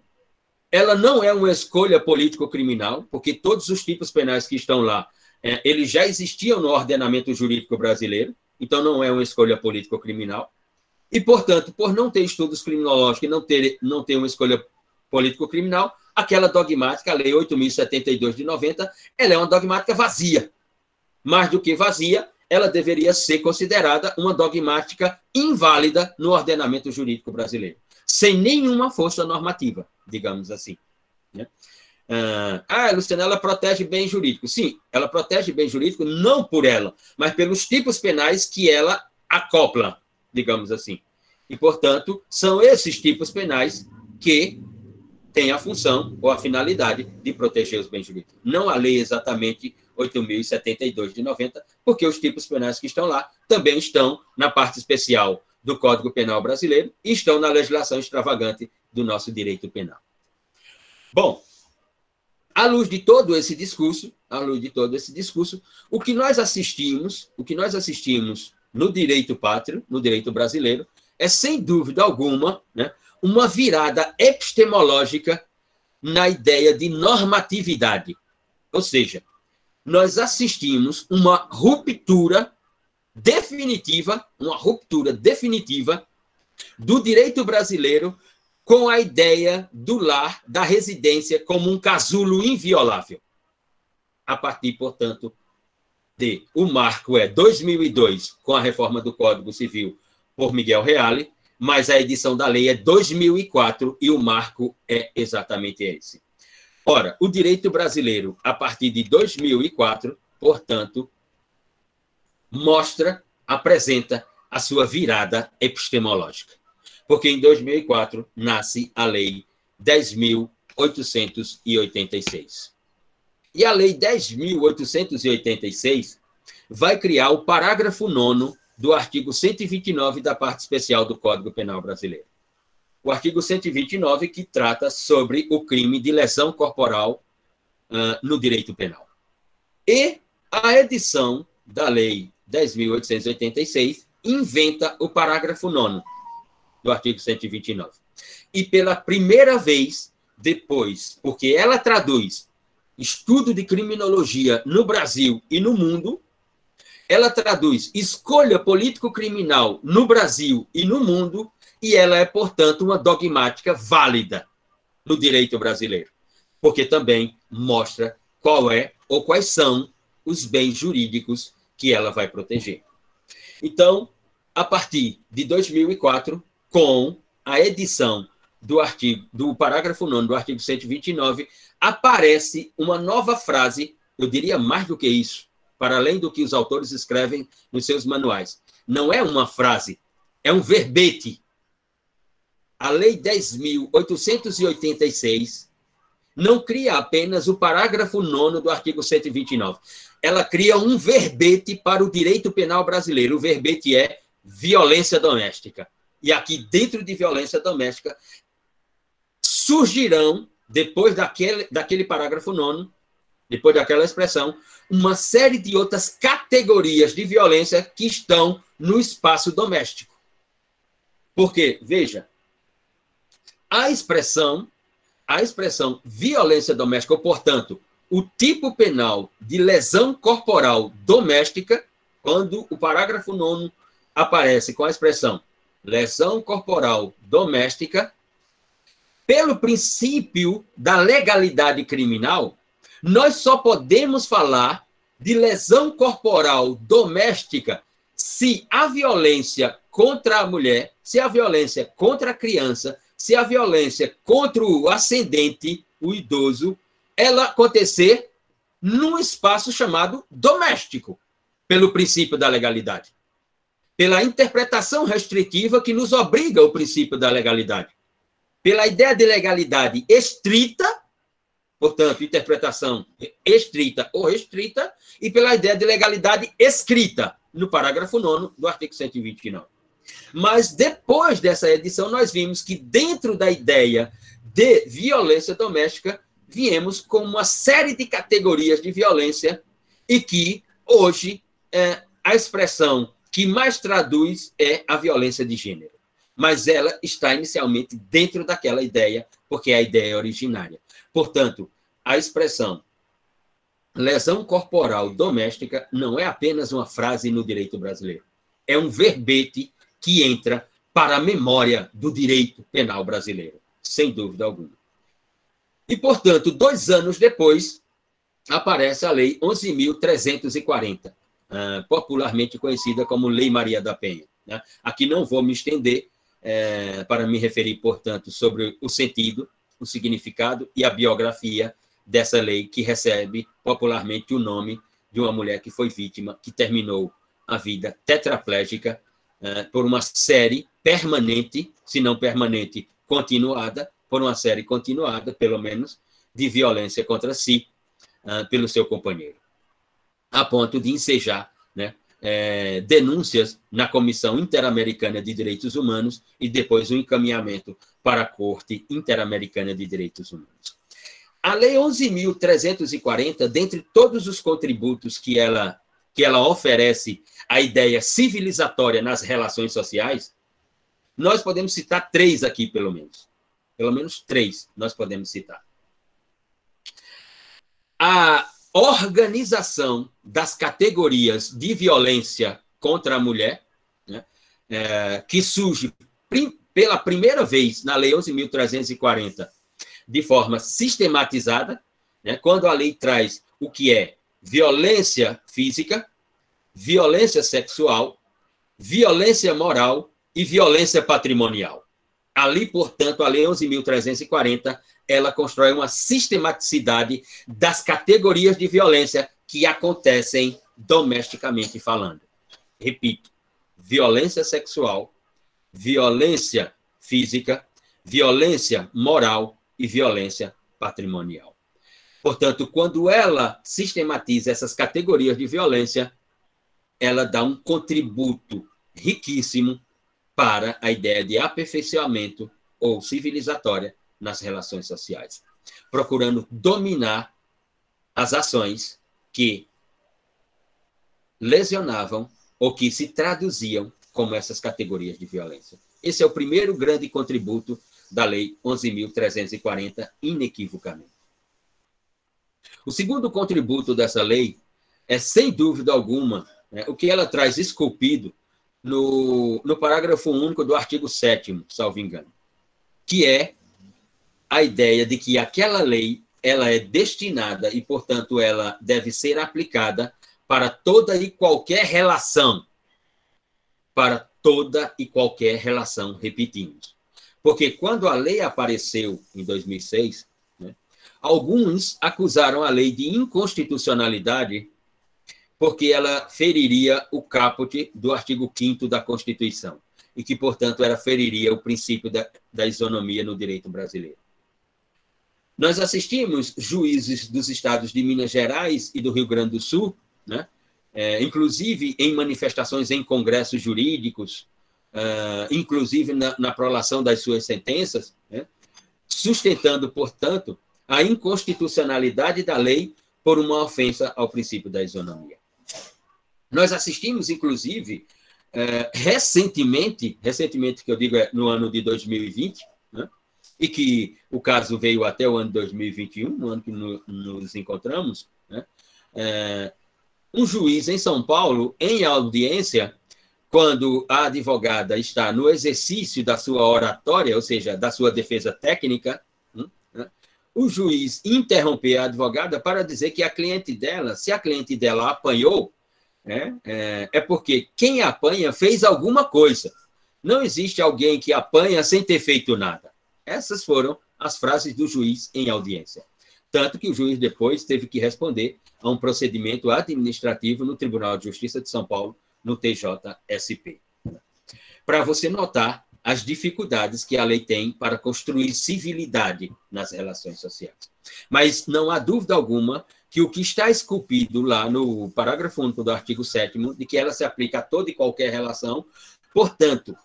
Ela não é uma escolha político-criminal, porque todos os tipos penais que estão lá, é, eles já existiam no ordenamento jurídico brasileiro, então não é uma escolha político-criminal. E, portanto, por não ter estudos criminológicos e não ter, não ter uma escolha político-criminal, aquela dogmática, a Lei 8.072 de 90, ela é uma dogmática vazia. Mais do que vazia, ela deveria ser considerada uma dogmática inválida no ordenamento jurídico brasileiro, sem nenhuma força normativa, digamos assim. Né? Ah, Luciana, ela protege bem jurídico. Sim, ela protege bem jurídico não por ela, mas pelos tipos penais que ela acopla digamos assim. E, portanto, são esses tipos penais que têm a função ou a finalidade de proteger os bens jurídicos. Não a lei exatamente 8.072 de 90, porque os tipos penais que estão lá também estão na parte especial do Código Penal brasileiro e estão na legislação extravagante do nosso direito penal. Bom, à luz de todo esse discurso, à luz de todo esse discurso, o que nós assistimos, o que nós assistimos no direito pátrio, no direito brasileiro, é sem dúvida alguma né, uma virada epistemológica na ideia de normatividade. Ou seja, nós assistimos uma ruptura definitiva, uma ruptura definitiva do direito brasileiro com a ideia do lar, da residência como um casulo inviolável. A partir, portanto, de o marco é 2002, com a reforma do Código Civil por Miguel Reale, mas a edição da lei é 2004 e o marco é exatamente esse. Ora, o direito brasileiro, a partir de 2004, portanto, mostra, apresenta a sua virada epistemológica. Porque em 2004 nasce a Lei 10.886. E a Lei 10.886 vai criar o parágrafo 9 do artigo 129 da parte especial do Código Penal Brasileiro. O artigo 129 que trata sobre o crime de lesão corporal uh, no direito penal. E a edição da Lei 10.886 inventa o parágrafo 9 do artigo 129. E pela primeira vez depois, porque ela traduz estudo de criminologia no Brasil e no mundo, ela traduz escolha político-criminal no Brasil e no mundo, e ela é, portanto, uma dogmática válida no direito brasileiro, porque também mostra qual é ou quais são os bens jurídicos que ela vai proteger. Então, a partir de 2004, com a edição do artigo do parágrafo 9 do artigo 129, aparece uma nova frase, eu diria mais do que isso, para além do que os autores escrevem nos seus manuais. Não é uma frase, é um verbete. A Lei 10.886 não cria apenas o parágrafo 9 do artigo 129. Ela cria um verbete para o direito penal brasileiro. O verbete é violência doméstica. E aqui, dentro de violência doméstica, surgirão, depois daquele, daquele parágrafo 9, depois daquela expressão, uma série de outras categorias de violência que estão no espaço doméstico. Porque, veja, a expressão, a expressão violência doméstica, ou, portanto, o tipo penal de lesão corporal doméstica, quando o parágrafo 9 aparece com a expressão lesão corporal doméstica, pelo princípio da legalidade criminal, nós só podemos falar de lesão corporal doméstica se a violência contra a mulher, se a violência contra a criança, se a violência contra o ascendente, o idoso, ela acontecer num espaço chamado doméstico, pelo princípio da legalidade. Pela interpretação restritiva que nos obriga o princípio da legalidade. Pela ideia de legalidade estrita portanto, interpretação estrita ou restrita, e pela ideia de legalidade escrita, no parágrafo 9 do artigo 129. Mas depois dessa edição, nós vimos que dentro da ideia de violência doméstica, viemos com uma série de categorias de violência e que hoje é, a expressão que mais traduz é a violência de gênero. Mas ela está inicialmente dentro daquela ideia, porque é a ideia originária. Portanto, a expressão lesão corporal doméstica não é apenas uma frase no direito brasileiro. É um verbete que entra para a memória do direito penal brasileiro, sem dúvida alguma. E, portanto, dois anos depois, aparece a Lei 11.340, ah, popularmente conhecida como Lei Maria da Penha. Né? Aqui não vou me estender eh, para me referir, portanto, sobre o sentido, o significado e a biografia dessa lei que recebe popularmente o nome de uma mulher que foi vítima, que terminou a vida tetraplégica por uma série permanente, se não permanente, continuada, por uma série continuada, pelo menos, de violência contra si uh, pelo seu companheiro, a ponto de ensejar né, é, denúncias na Comissão Interamericana de Direitos Humanos e depois o encaminhamento para a Corte Interamericana de Direitos Humanos. A Lei 11.340, dentre todos os contributos que ela, que ela oferece à ideia civilizatória nas relações sociais, nós podemos citar três aqui, pelo menos. Pelo menos três nós podemos citar. A organização das categorias de violência contra a mulher, né, é, que surge prim, pela primeira vez na Lei 11.340, de forma sistematizada, né, quando a lei traz o que é violência física, violência sexual, violência moral e violência patrimonial. Ali, portanto, a Lei 11.340, ela constrói uma sistematicidade das categorias de violência que acontecem domesticamente falando. Repito, violência sexual, violência física, violência moral e violência patrimonial. Portanto, quando ela sistematiza essas categorias de violência, ela dá um contributo riquíssimo para a ideia de aperfeiçoamento ou civilizatória nas relações sociais, procurando dominar as ações que lesionavam ou que se traduziam como essas categorias de violência. Esse é o primeiro grande contributo da Lei 11.340, inequivocamente. O segundo contributo dessa lei é, sem dúvida alguma, né, o que ela traz esculpido no, no parágrafo único do artigo 7, salvo engano, que é a ideia de que aquela lei ela é destinada e, portanto, ela deve ser aplicada para toda e qualquer relação. Para toda e qualquer relação, repetimos. Porque quando a lei apareceu em 2006, né, alguns acusaram a lei de inconstitucionalidade porque ela feriria o caput do artigo 5 da Constituição e que, portanto, ela feriria o princípio da, da isonomia no direito brasileiro. Nós assistimos juízes dos estados de Minas Gerais e do Rio Grande do Sul, né? É, inclusive em manifestações em congressos jurídicos, uh, inclusive na, na, prolação das suas sentenças, né? sustentando, portanto, a inconstitucionalidade da lei por uma ofensa ao princípio da isonomia. Nós assistimos, inclusive, uh, recentemente, recentemente que eu digo é no ano de 2020, né? e que o caso veio até o ano de 2021, no ano que no, nos encontramos, né? é, um juiz em São Paulo, em audiência, quando a advogada está no exercício da sua oratória, ou seja, da sua defesa técnica, né? o juiz interromper a advogada para dizer que a cliente dela, se a cliente dela apanhou, né, é, é porque quem apanha fez alguma coisa. Não existe alguém que apanha sem ter feito nada. Essas foram as frases do juiz em audiência. Tanto que o juiz depois teve que responder a um procedimento administrativo no Tribunal de Justiça de São Paulo, no TJSP. Para você notar as dificuldades que a lei tem para construir civilidade nas relações sociais. Mas não há dúvida alguma que o que está esculpido lá no parágrafo único do artigo 7 de que ela se aplica a toda e qualquer relação, portanto,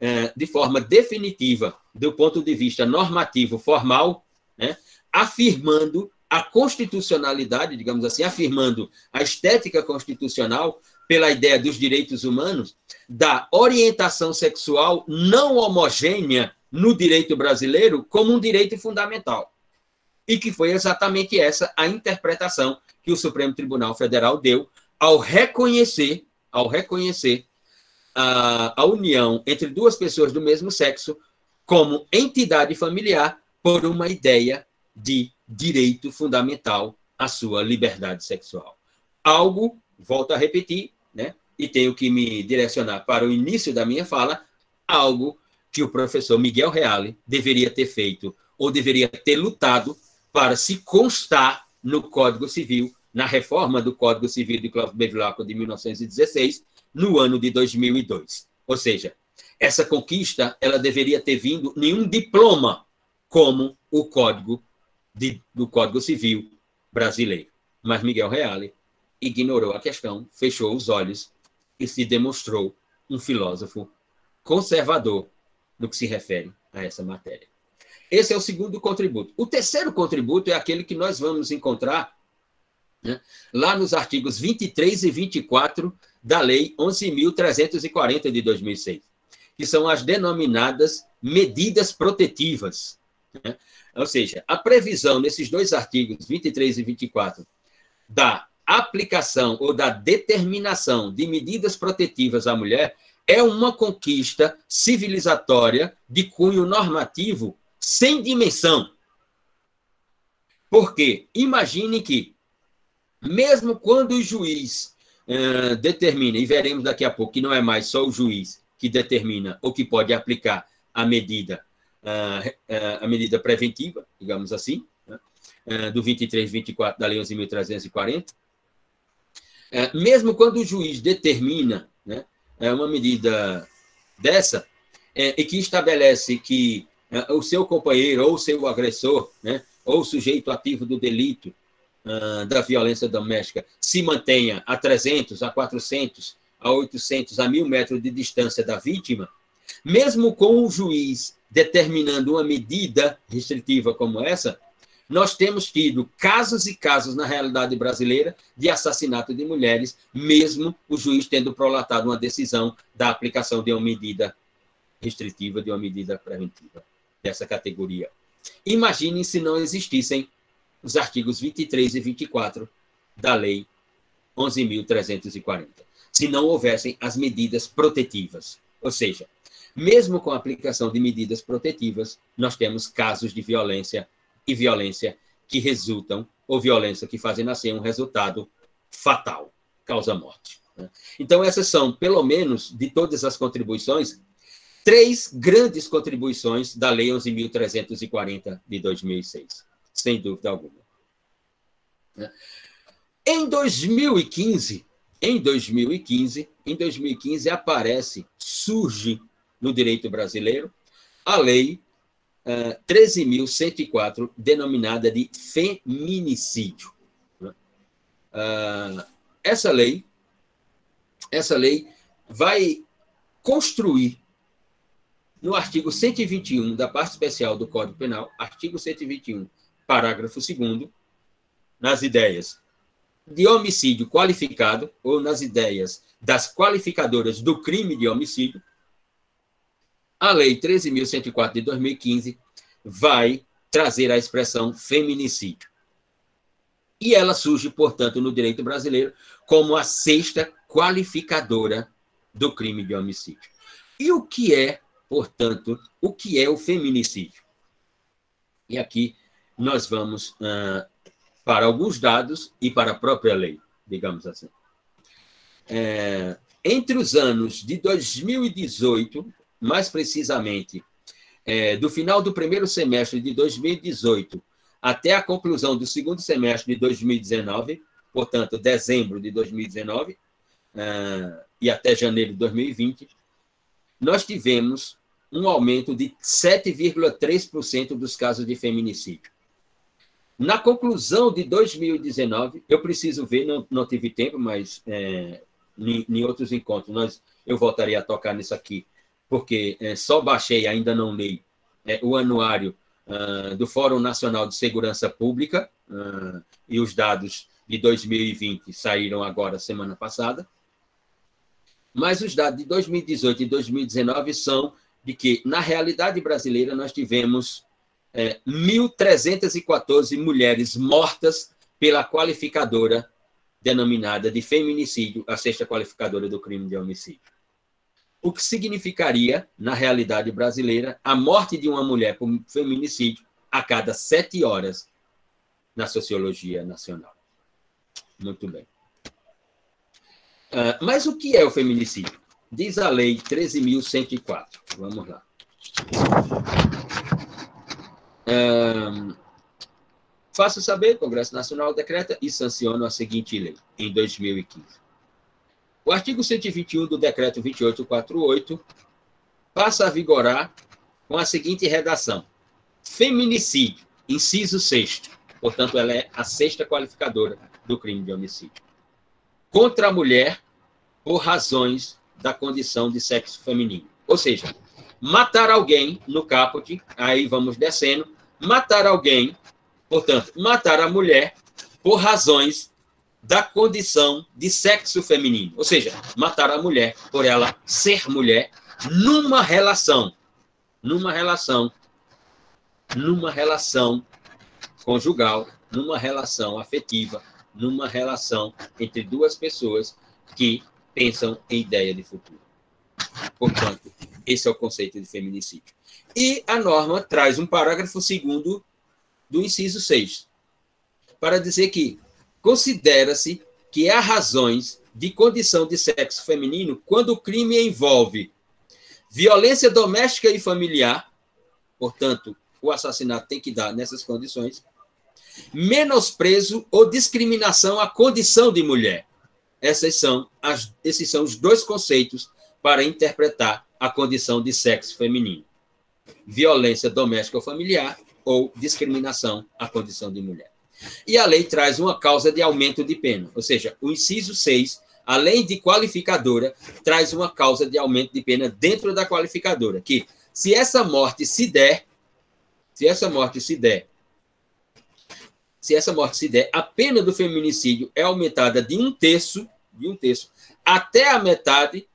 é, de forma definitiva, do ponto de vista normativo formal, né, afirmando a constitucionalidade, digamos assim, afirmando a estética constitucional pela ideia dos direitos humanos, da orientação sexual não homogênea no direito brasileiro como um direito fundamental. E que foi exatamente essa a interpretação que o Supremo Tribunal Federal deu ao reconhecer, ao reconhecer a, a união entre duas pessoas do mesmo sexo como entidade familiar por uma ideia de direito fundamental à sua liberdade sexual. Algo, volto a repetir, né, e tenho que me direcionar para o início da minha fala, algo que o professor Miguel Reale deveria ter feito ou deveria ter lutado para se constar no Código Civil, na reforma do Código Civil de Cláudio Bevilacqua de 1916, no ano de 2002. Ou seja, essa conquista ela deveria ter vindo nenhum diploma como o Código de, do Código Civil brasileiro. Mas Miguel Reale ignorou a questão, fechou os olhos e se demonstrou um filósofo conservador no que se refere a essa matéria. Esse é o segundo contributo. O terceiro contributo é aquele que nós vamos encontrar né, lá nos artigos 23 e 24 da Lei 11.340 de 2006, que são as denominadas medidas protetivas. Né? Ou seja, a previsão nesses dois artigos, 23 e 24, da aplicação ou da determinação de medidas protetivas à mulher é uma conquista civilizatória de cunho normativo sem dimensão. Porque imagine que, mesmo quando o juiz uh, determina, e veremos daqui a pouco que não é mais só o juiz que determina ou que pode aplicar a medida a medida preventiva, digamos assim, né, do 23 24 da Lei 11.340, é, mesmo quando o juiz determina né, uma medida dessa, e que estabelece que o seu companheiro ou seu agressor, né, ou sujeito ativo do delito uh, da violência doméstica, se mantenha a 300, a 400, a 800, a 1.000 metros de distância da vítima, mesmo com o juiz determinando uma medida restritiva como essa, nós temos tido casos e casos na realidade brasileira de assassinato de mulheres, mesmo o juiz tendo prolatado uma decisão da aplicação de uma medida restritiva, de uma medida preventiva dessa categoria. Imaginem se não existissem os artigos 23 e 24 da Lei 11.340, se não houvessem as medidas protetivas. Ou seja, mesmo com a aplicação de medidas protetivas, nós temos casos de violência e violência que resultam, ou violência que fazem nascer um resultado fatal, causa morte. Né? Então, essas são, pelo menos, de todas as contribuições, três grandes contribuições da Lei 11.340 de 2006, sem dúvida alguma. Em 2015, em 2015, em 2015 aparece, surge no direito brasileiro a lei uh, ah, 13.104, denominada de feminicídio. Uh, essa lei, essa lei vai construir no artigo 121 da parte especial do Código Penal, artigo 121, parágrafo 2 nas ideias de homicídio qualificado ou nas ideias das qualificadoras do crime de homicídio, a Lei 13.104 de 2015 vai trazer a expressão feminicídio. E ela surge, portanto, no direito brasileiro como a sexta qualificadora do crime de homicídio. E o que é portanto, o que é o feminicídio. E aqui nós vamos uh, para alguns dados e para a própria lei, digamos assim. É, entre os anos de 2018, mais precisamente, é, do final do primeiro semestre de 2018 até a conclusão do segundo semestre de 2019, portanto, dezembro de 2019, uh, e até janeiro de 2020, nós tivemos um aumento de 7,3% dos casos de feminicídio. Na conclusão de 2019, eu preciso ver, não, não tive tempo, mas é, em, em, outros encontros nós, eu voltaria a tocar nisso aqui, porque é, só baixei, ainda não li, é, o anuário uh, do Fórum Nacional de Segurança Pública, uh, e os dados de 2020 saíram agora, semana passada. Mas os dados de 2018 e 2019 são de que, na realidade brasileira, nós tivemos é, 1.314 mulheres mortas pela qualificadora denominada de feminicídio, a sexta qualificadora do crime de homicídio. O que significaria, na realidade brasileira, a morte de uma mulher por feminicídio a cada sete horas na sociologia nacional. Muito bem. Uh, mas o que é o feminicídio? Diz a lei 13.104. Vamos lá. Um, faço saber, o Congresso Nacional decreta e sanciona a seguinte lei, em 2015. O artigo 121 do decreto 2848 passa a vigorar com a seguinte redação: feminicídio, inciso sexto. Portanto, ela é a sexta qualificadora do crime de homicídio. Contra a mulher por razões da condição de sexo feminino. Ou seja, matar alguém no caput, aí vamos descendo, matar alguém, portanto, matar a mulher por razões da condição de sexo feminino. Ou seja, matar a mulher por ela ser mulher numa relação, numa relação, numa relação conjugal, numa relação afetiva, numa relação entre duas pessoas que pensam em ideia de futuro. Portanto, esse é o conceito de feminicídio. E a norma traz um parágrafo segundo do inciso 6, para dizer que considera-se que há razões de condição de sexo feminino quando o crime envolve violência doméstica e familiar, portanto, o assassinato tem que dar nessas condições, menosprezo ou discriminação à condição de mulher, essas são as, esses são os dois conceitos para interpretar a condição de sexo feminino: violência doméstica ou familiar ou discriminação à condição de mulher. E a lei traz uma causa de aumento de pena, ou seja, o inciso 6, além de qualificadora, traz uma causa de aumento de pena dentro da qualificadora, que se essa morte se der, se essa morte se der se essa morte se der, a pena do feminicídio é aumentada de um terço, de um terço, até a metade,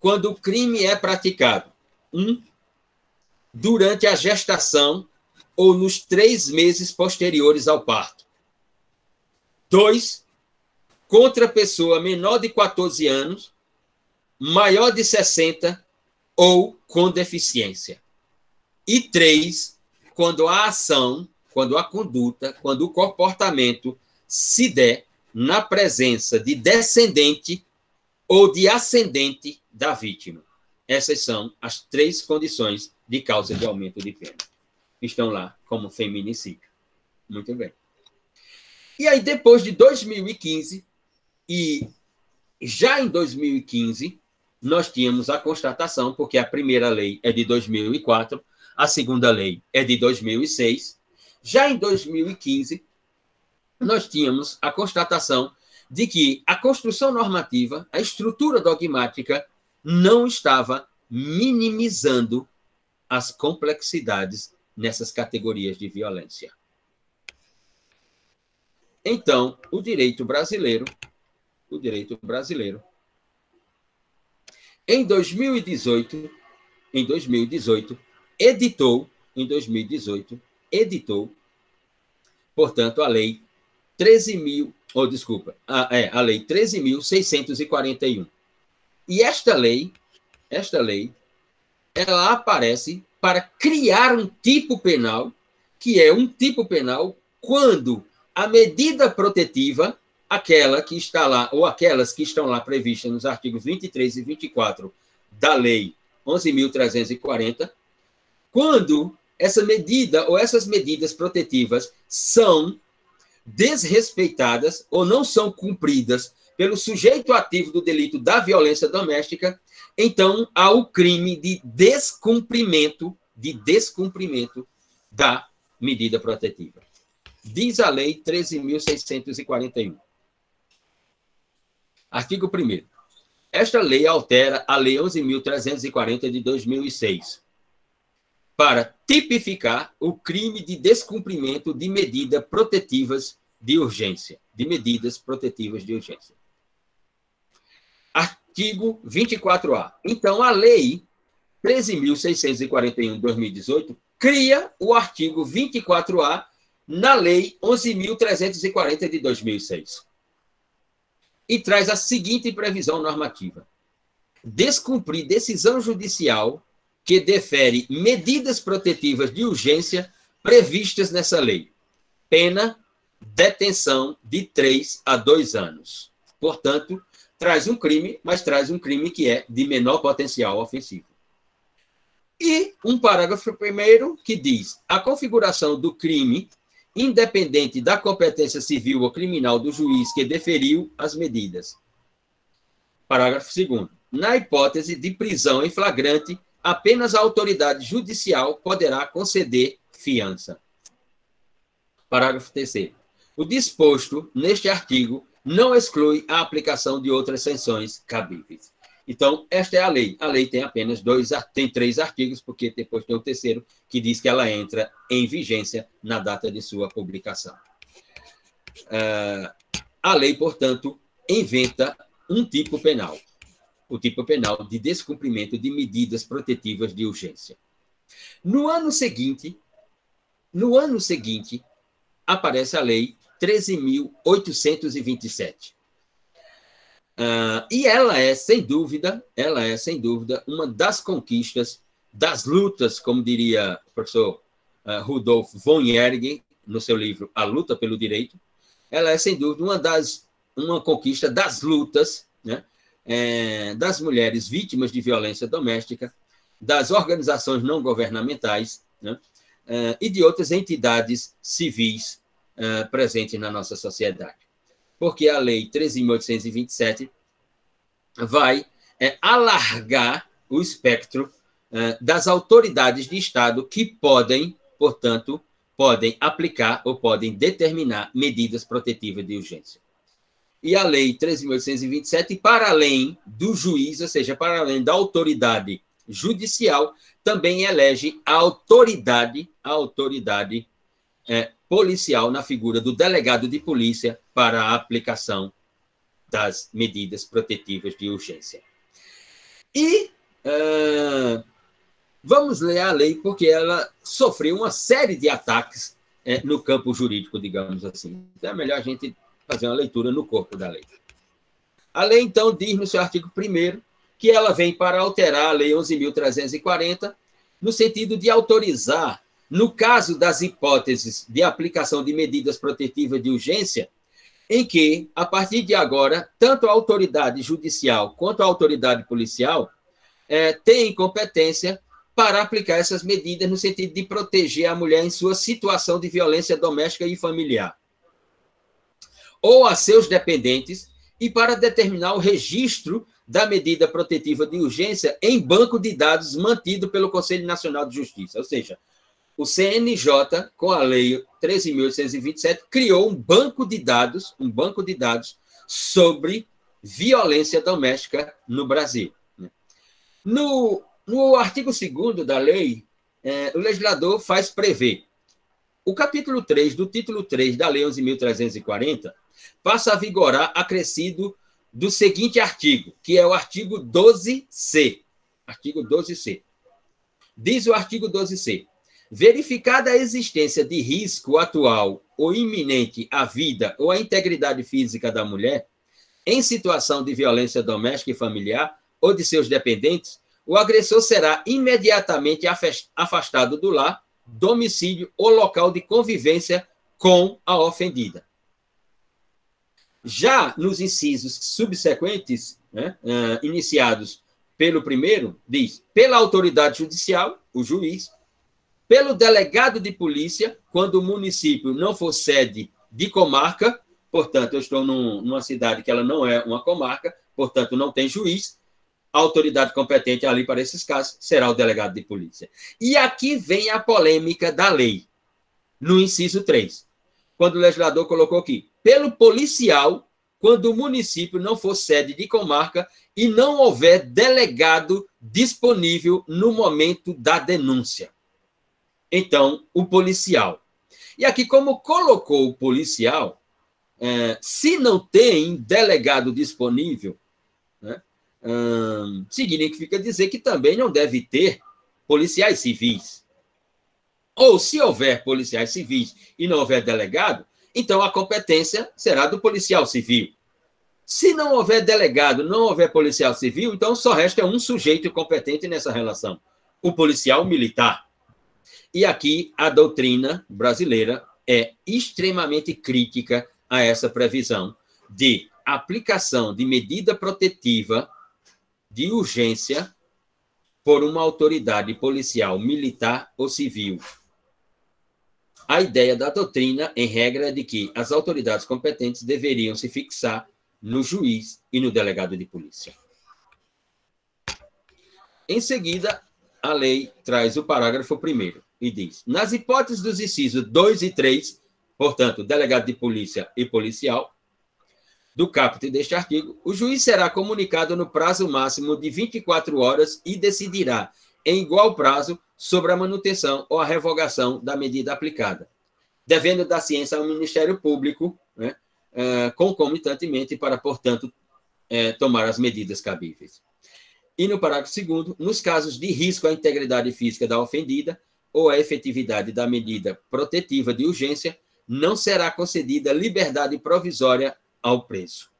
quando o crime é praticado. Um, durante a gestação ou nos três meses posteriores ao parto. Dois, contra pessoa menor de 14 anos, maior de 60 ou com deficiência. E três, quando a ação, quando a conduta, quando o comportamento se der na presença de descendente ou de ascendente da vítima. Essas são as três condições de causa de aumento de pena. Estão lá como feminicídio. Muito bem. E aí, depois de 2015, e já em 2015, nós tínhamos a constatação, porque a primeira lei é de 2004, a segunda lei é de 2006. Já em 2015, nós tínhamos a constatação de que a construção normativa, a estrutura dogmática, não estava minimizando as complexidades nessas categorias de violência. Então, o direito brasileiro, o direito brasileiro, em 2018, em 2018, editou, em 2018, editou, portanto, a lei 13 mil, ou oh, desculpa, a, é, a lei 13.641. E esta lei, esta lei, ela aparece para criar um tipo penal, que é um tipo penal quando a medida protetiva, aquela que está lá, ou aquelas que estão lá previstas nos artigos 23 e 24 da Lei 11.340, quando essa medida ou essas medidas protetivas são desrespeitadas ou não são cumpridas pelo sujeito ativo do delito da violência doméstica, então há o crime de descumprimento, de descumprimento da medida protetiva. Diz a lei 13.641. Artigo 1 Esta lei altera a lei 11.340 de 2006 para tipificar o crime de descumprimento de medidas protetivas de urgência, de medidas protetivas de urgência. Artigo 24A. Então, a Lei 13.641 de 2018 cria o artigo 24A na Lei 11.340 de 2006 e traz a seguinte previsão normativa: descumprir decisão judicial que defere medidas protetivas de urgência previstas nessa lei. Pena detenção de três a dois anos. Portanto, traz um crime, mas traz um crime que é de menor potencial ofensivo. E um parágrafo primeiro que diz: a configuração do crime, independente da competência civil ou criminal do juiz que deferiu as medidas. Parágrafo segundo. Na hipótese de prisão em flagrante, apenas a autoridade judicial poderá conceder fiança. Parágrafo terceiro. O disposto neste artigo não exclui a aplicação de outras sanções cabíveis. Então, esta é a lei. A lei tem apenas dois, tem três artigos, porque depois tem o terceiro, que diz que ela entra em vigência na data de sua publicação. Uh, a lei, portanto, inventa um tipo penal, o tipo penal de descumprimento de medidas protetivas de urgência. No ano seguinte, no ano seguinte, aparece a lei 13.827. Uh, e ela é, sem dúvida, ela é, sem dúvida, uma das conquistas, das lutas, como diria o professor uh, Rudolf von Jergen, no seu livro A Luta pelo Direito, ela é, sem dúvida, uma das uma conquista das lutas né, é, das mulheres vítimas de violência doméstica, das organizações não governamentais né, é, e de outras entidades civis uh, presente na nossa sociedade. Porque a Lei 13.827 vai é, alargar o espectro uh, das autoridades de Estado que podem, portanto, podem aplicar ou podem determinar medidas protetivas de urgência. E a Lei 13.827, para além do juiz, ou seja, para além da autoridade judicial, também elege a autoridade, a autoridade é, policial na figura do delegado de polícia para a aplicação das medidas protetivas de urgência. E uh, vamos ler a lei, porque ela sofreu uma série de ataques é, no campo jurídico, digamos assim. Então é melhor a gente fazer uma leitura no corpo da lei. A lei, então, diz no seu artigo 1 que ela vem para alterar a Lei 11.340, no sentido de autorizar, no caso das hipóteses de aplicação de medidas protetivas de urgência, em que, a partir de agora, tanto a autoridade judicial quanto a autoridade policial é, têm competência para aplicar essas medidas no sentido de proteger a mulher em sua situação de violência doméstica e familiar, ou a seus dependentes, e para determinar o registro da medida protetiva de urgência em banco de dados mantido pelo Conselho Nacional de Justiça. Ou seja, o CNJ, com a Lei 13.827, criou um banco de dados, um banco de dados sobre violência doméstica no Brasil. No, no artigo 2 da lei, é, o legislador faz prever. O capítulo 3 do título 3 da Lei 11.340 passa a vigorar acrescido do seguinte artigo, que é o artigo 12C. Artigo 12C. Diz o artigo 12C: verificada a existência de risco atual ou iminente à vida ou à integridade física da mulher, em situação de violência doméstica e familiar ou de seus dependentes, o agressor será imediatamente afastado do lar, domicílio ou local de convivência com a ofendida. Já nos incisos subsequentes, né, uh, iniciados pelo primeiro, diz: pela autoridade judicial, o juiz, pelo delegado de polícia, quando o município não for sede de comarca, portanto, eu estou num, numa cidade que ela não é uma comarca, portanto, não tem juiz, a autoridade competente ali para esses casos será o delegado de polícia. E aqui vem a polêmica da lei, no inciso 3, quando o legislador colocou aqui: pelo policial quando o município não for sede de comarca e não houver delegado disponível no momento da denúncia. Então, o policial. E aqui, como colocou o policial, é, se não tem delegado disponível, né, hum, significa dizer que também não deve ter policiais civis. Ou se houver policiais civis e não houver delegado, então a competência será do policial civil. Se não houver delegado, não houver policial civil, então só resta um sujeito competente nessa relação, o policial militar. E aqui a doutrina brasileira é extremamente crítica a essa previsão de aplicação de medida protetiva de urgência por uma autoridade policial, militar ou civil a ideia da doutrina, em regra, é de que as autoridades competentes deveriam se fixar no juiz e no delegado de polícia. Em seguida, a lei traz o parágrafo primeiro e diz: nas hipóteses dos incisos 2 e 3, portanto, delegado de polícia e policial, do caput deste artigo, o juiz será comunicado no prazo máximo de 24 horas e decidirá, em igual prazo, sobre a manutenção ou a revogação da medida aplicada, devendo dar ciência ao Ministério Público, né, uh, concomitantemente, para, portanto, uh, tomar as medidas cabíveis. E no parágrafo segundo, nos casos de risco à integridade física da ofendida ou à efetividade da medida protetiva de urgência, não será concedida liberdade provisória ao preso.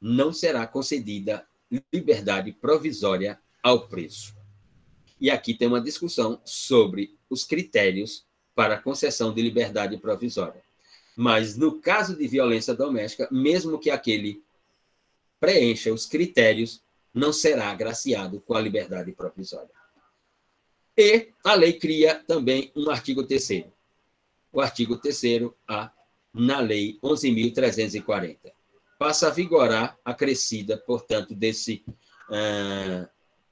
Não será concedida liberdade provisória ao preso. E aqui tem uma discussão sobre os critérios para concessão de liberdade provisória. Mas no caso de violência doméstica, mesmo que aquele preencha os critérios, não será agraciado com a liberdade provisória. E a lei cria também um artigo terceiro. O artigo terceiro A na lei 11.340. Passa a vigorar acrescida, portanto, desse uh,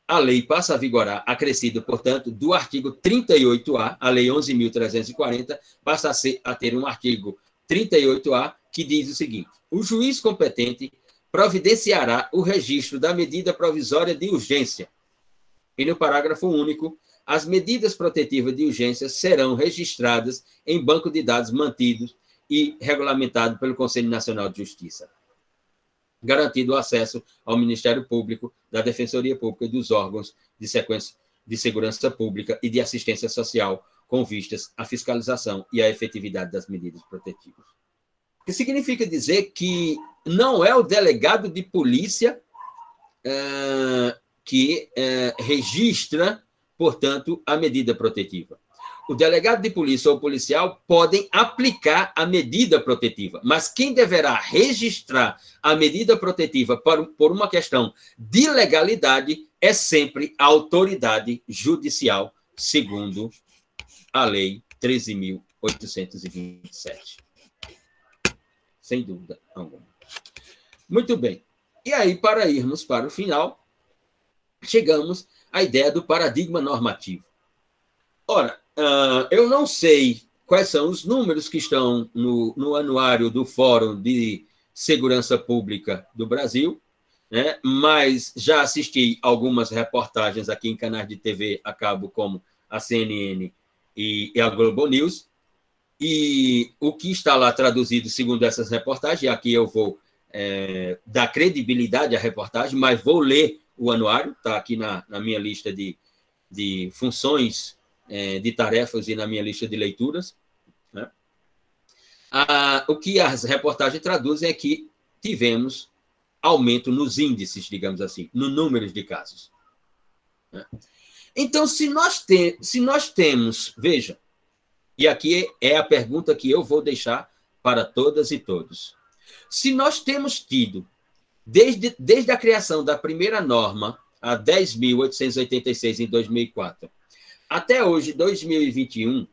a lei passa a vigorar, acrescido, portanto, do artigo 38A, a lei 11.340, passa a, ser, a ter um artigo 38A que diz o seguinte: o juiz competente providenciará o registro da medida provisória de urgência. E no parágrafo único, as medidas protetivas de urgência serão registradas em banco de dados mantidos e regulamentado pelo Conselho Nacional de Justiça, garantido o acesso ao Ministério Público, da Defensoria Pública e dos órgãos de de segurança pública e de assistência social com vistas à fiscalização e à efetividade das medidas protetivas. O que significa dizer que não é o delegado de polícia é, que é, registra, portanto, a medida protetiva. O delegado de polícia ou policial podem aplicar a medida protetiva, mas quem deverá registrar a medida protetiva por, uma questão de legalidade é sempre a autoridade judicial, segundo a Lei 13.827. Sem dúvida alguma. Muito bem. E aí, para irmos para o final, chegamos à ideia do paradigma normativo. Ora, eu não sei quais são os números que estão no, no anuário do Fórum de Segurança Pública do Brasil, né? mas já assisti algumas reportagens aqui em canais de TV a cabo, como a CNN e, e a Globo News, e o que está lá traduzido segundo essas reportagens, aqui eu vou é, dar credibilidade à reportagem, mas vou ler o anuário, está aqui na, na, minha lista de, de funções, é, de tarefas e na minha lista de leituras. Né? Ah, o que as reportagens traduzem é que tivemos aumento nos índices, digamos assim, no número de casos. Né? Então, se nós, te, se nós temos, veja, e aqui é a pergunta que eu vou deixar para todas e todos. Se nós temos tido, desde, desde a criação da primeira norma, a 10.886 em 2004, até hoje, 2021,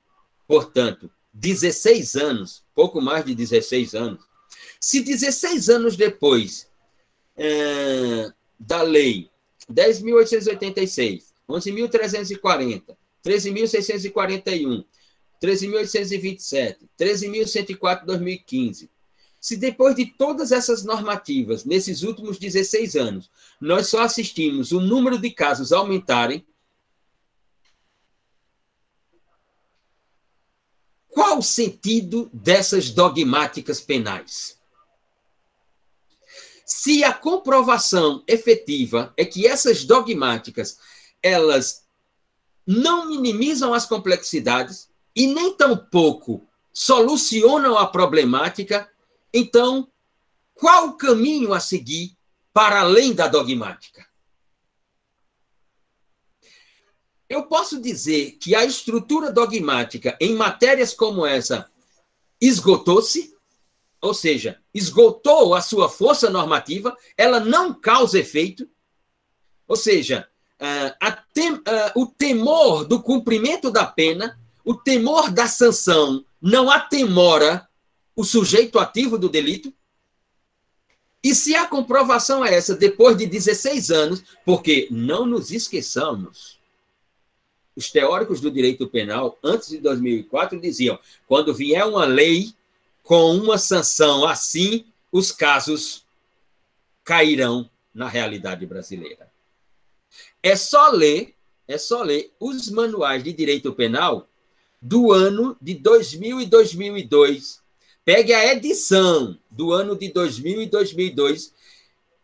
portanto, 16 anos, pouco mais de 16 anos, se 16 anos depois é, da lei 10.886, 11.340, 13.641, 13.827, 13.104 2015. Se depois de todas essas normativas, nesses últimos 16 anos, nós só assistimos o número de casos aumentarem, qual o sentido dessas dogmáticas penais? Se a comprovação efetiva é que essas dogmáticas elas não minimizam as complexidades e nem tampouco solucionam a problemática, então qual o caminho a seguir para além da dogmática? Eu posso dizer que a estrutura dogmática em matérias como essa esgotou-se? ou seja, esgotou a sua força normativa, ela não causa efeito, ou seja, uh, tem, uh, o temor do cumprimento da pena, o temor da sanção não atemora o sujeito ativo do delito. E se a comprovação é essa, depois de 16 anos, porque não nos esqueçamos, os teóricos do direito penal, antes de 2004, diziam: quando vier uma lei com uma sanção assim, os casos cairão na realidade brasileira. É só ler, é só ler os manuais de direito penal do ano de 2000 e 2002. Pegue a edição do ano de 2000 e 2002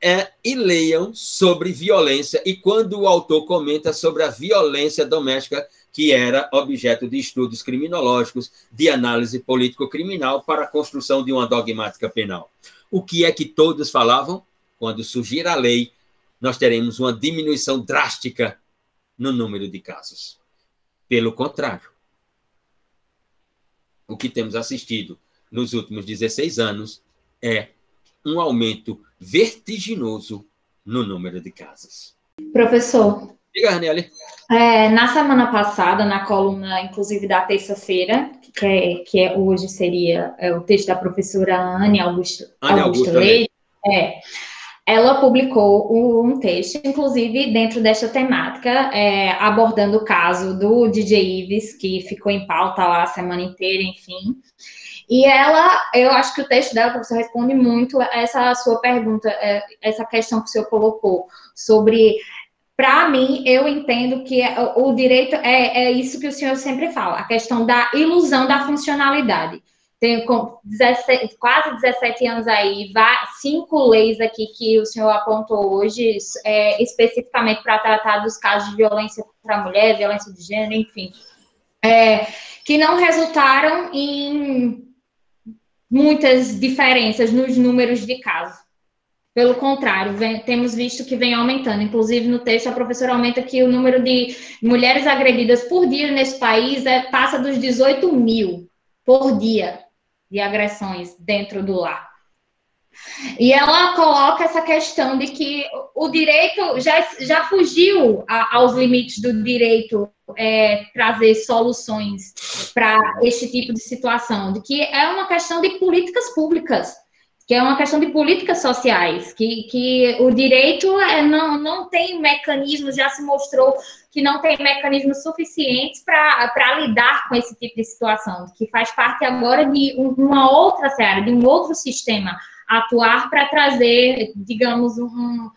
é, e leiam sobre violência. E quando o autor comenta sobre a violência doméstica que era objeto de estudos criminológicos, de análise político-criminal para a construção de uma dogmática penal. O que é que todos falavam? Quando surgir a lei, nós teremos uma diminuição drástica no número de casos. Pelo contrário, o que temos assistido nos últimos 16 anos é um aumento vertiginoso no número de casos. Professor, Diga, Arnelli. É, na semana passada, na coluna, inclusive da terça-feira, que, é, que é hoje seria é, o texto da professora Anne Augusto, Anne Augusto Leite, é, ela publicou um texto, inclusive dentro desta temática, é, abordando o caso do DJ Ives, que ficou em pauta lá a semana inteira, enfim. E ela, eu acho que o texto dela, professor, responde muito essa sua pergunta, é, essa questão que o senhor colocou sobre para mim, eu entendo que o direito é, é isso que o senhor sempre fala, a questão da ilusão da funcionalidade. Tenho 17, quase 17 anos aí, cinco leis aqui que o senhor apontou hoje, é, especificamente para tratar dos casos de violência contra a mulher, violência de gênero, enfim, é, que não resultaram em muitas diferenças nos números de casos. Pelo contrário, vem, temos visto que vem aumentando. Inclusive, no texto, a professora aumenta que o número de mulheres agredidas por dia nesse país é, passa dos 18 mil por dia de agressões dentro do lar. E ela coloca essa questão de que o direito já, já fugiu a, aos limites do direito é, trazer soluções para este tipo de situação, de que é uma questão de políticas públicas que é uma questão de políticas sociais, que, que o direito é, não, não tem mecanismos, já se mostrou que não tem mecanismos suficientes para lidar com esse tipo de situação, que faz parte agora de uma outra seara, de um outro sistema atuar para trazer, digamos, um,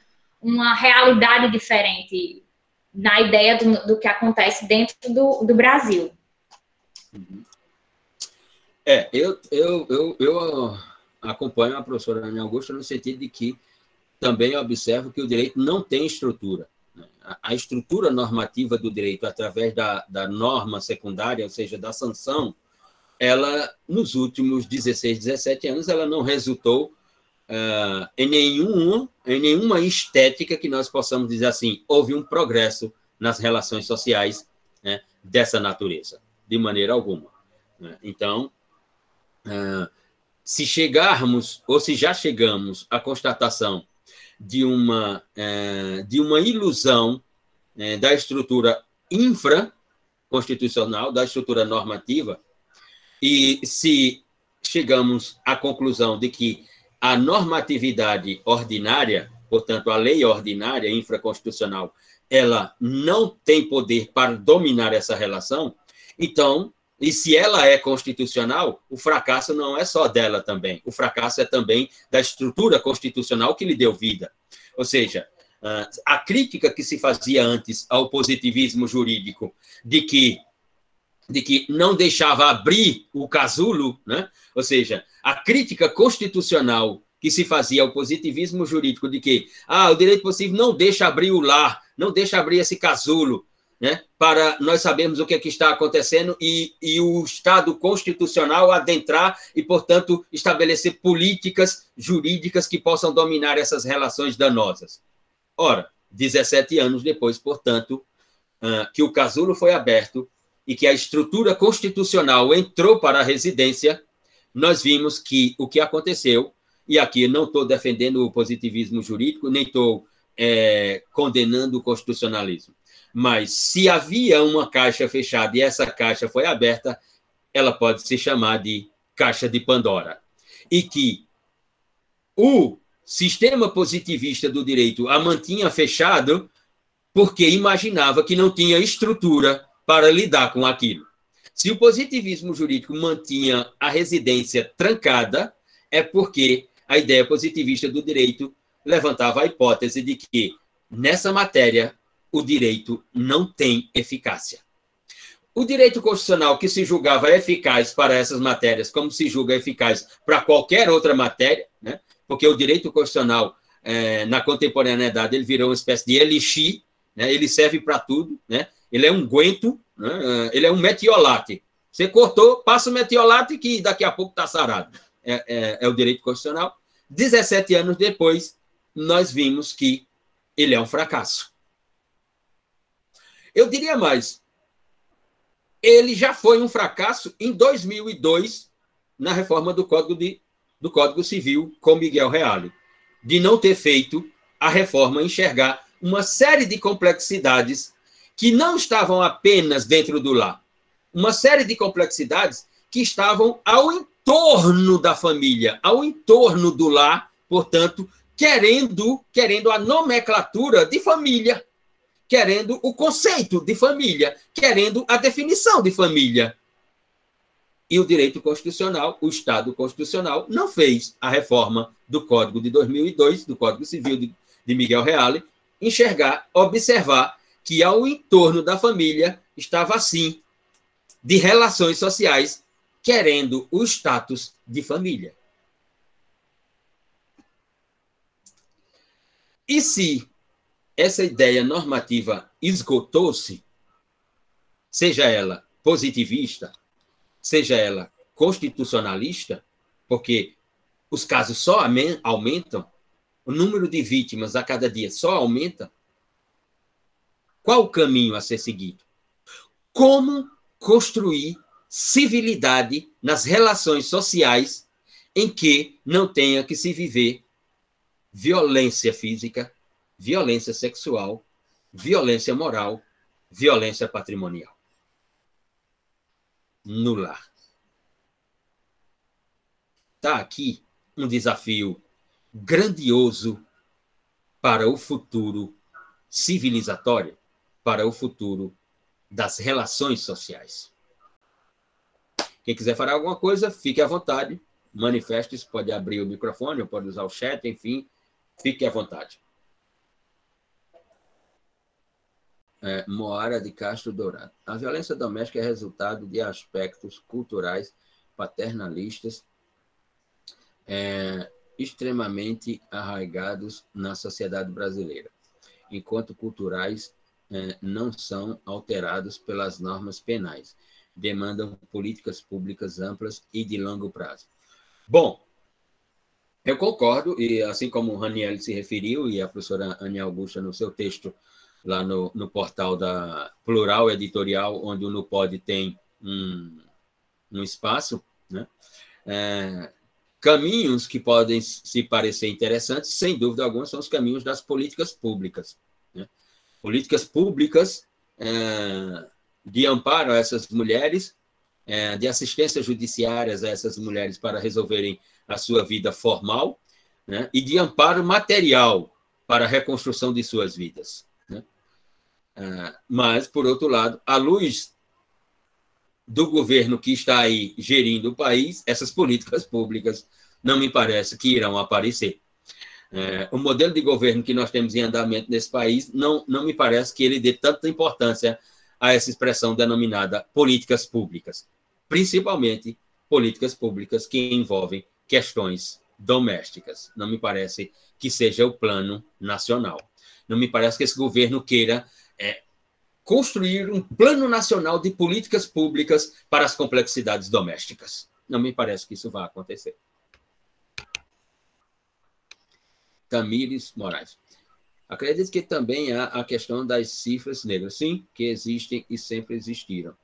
uma realidade diferente na ideia do, do que acontece dentro do, do Brasil. É, eu, eu, eu, eu acompanho a professora Ana Augusta no sentido de que também observo que o direito não tem estrutura. Né? A estrutura normativa do direito, através da, da norma secundária, ou seja, da sanção, ela, nos últimos 16, 17 anos, ela não resultou uh, em, nenhum, em nenhuma estética que nós possamos dizer assim, houve um progresso nas relações sociais né, dessa natureza, de maneira alguma. Né? Então, uh, se chegarmos, ou se já chegamos à constatação de uma, é, de uma ilusão é, da estrutura infraconstitucional, da estrutura normativa, e se chegamos à conclusão de que a normatividade ordinária, portanto, a lei ordinária infraconstitucional, ela não tem poder para dominar essa relação, então e se ela é constitucional, o fracasso não é só dela também. O fracasso é também da estrutura constitucional que lhe deu vida. Ou seja, ah, a crítica que se fazia antes ao positivismo jurídico de que de que não deixava abrir o casulo, né? Ou seja, a crítica constitucional que se fazia ao positivismo jurídico de que ah, o direito possível não deixa abrir o lar, não deixa abrir esse casulo, né, para nós sabermos o que, é que está acontecendo e, e o Estado constitucional adentrar e, portanto, estabelecer políticas jurídicas que possam dominar essas relações danosas. Ora, 17 anos depois, portanto, que o casulo foi aberto e que a estrutura constitucional entrou para a residência, nós vimos que o que aconteceu, e aqui não estou defendendo o positivismo jurídico, nem estou é, condenando o constitucionalismo. Mas se havia uma caixa fechada e essa caixa foi aberta, ela pode se chamar de caixa de Pandora. E que o sistema positivista do direito a mantinha fechado porque imaginava que não tinha estrutura para lidar com aquilo. Se o positivismo jurídico mantinha a residência trancada, é porque a ideia positivista do direito levantava a hipótese de que nessa matéria o direito não tem eficácia. O direito constitucional que se julgava eficaz para essas matérias, como se julga eficaz para qualquer outra matéria, né? porque o direito constitucional, é, na contemporaneidade, ele virou uma espécie de elixir, né? ele serve para tudo, né? Ele é um guento, né? ele é um metiolate. Você cortou, passa o metiolate que daqui a pouco está sarado. É, é, é o direito constitucional. 17 anos depois, nós vimos que ele é um fracasso. Eu diria mais. Ele já foi um fracasso em 2002 na reforma do Código, de, do Código Civil com Miguel Reale, de não ter feito a reforma enxergar uma série de complexidades que não estavam apenas dentro do lar, uma série de complexidades que estavam ao entorno da família, ao entorno do lar, portanto, querendo, querendo a nomenclatura de família querendo o conceito de família, querendo a definição de família. E o direito constitucional, o Estado constitucional, não fez a reforma do Código de 2002, do Código Civil de, de Miguel Reale, enxergar, observar que ao entorno da família estava assim, de relações sociais, querendo o status de família. E se essa ideia normativa esgotou-se, seja ela positivista, seja ela constitucionalista, porque os casos só aumentam, o número de vítimas a cada dia só aumenta, qual o caminho a ser seguido? Como construir civilidade nas relações sociais em que não tenha que se viver violência física, violência sexual, violência moral, violência patrimonial. No lar. Está aqui um desafio grandioso para o futuro civilizatório para o futuro das relações sociais. Quem quiser falar alguma coisa, fique à vontade, manifeste-se, pode abrir o microfone, pode usar o chat, enfim, fique à vontade. É, Moara de Castro Dourado. A violência doméstica é resultado de aspectos culturais paternalistas é, extremamente arraigados na sociedade brasileira, enquanto culturais é, não são alterados pelas normas penais. Demandam políticas públicas amplas e de longo prazo. Bom, eu concordo, e assim como o Raniel se referiu, e a professora Ana Augusta no seu texto lá no, no portal da Plural Editorial, onde o NUPOD tem um, um espaço, né? É, caminhos que podem se parecer interessantes, sem dúvida alguma, são os caminhos das políticas públicas políticas públicas é, de amparo a essas mulheres, é, de assistência judiciárias a essas mulheres para resolverem a sua vida formal, né, e de amparo material para a reconstrução de suas vidas. Né? É, mas, por outro lado, à luz do governo que está aí gerindo o país, essas políticas públicas não me parece que irão aparecer. É, o modelo de governo que nós temos em andamento nesse país não, não me parece que ele dê tanta importância a essa expressão denominada políticas públicas, principalmente políticas públicas que envolvem questões domésticas. Não me parece que seja o plano nacional. Não me parece que esse governo queira é, construir um plano nacional de políticas públicas para as complexidades domésticas. Não me parece que isso vá acontecer. Tamires Moraes. Acredito que também há a questão das cifras negras. Sim, que existem e sempre existiram.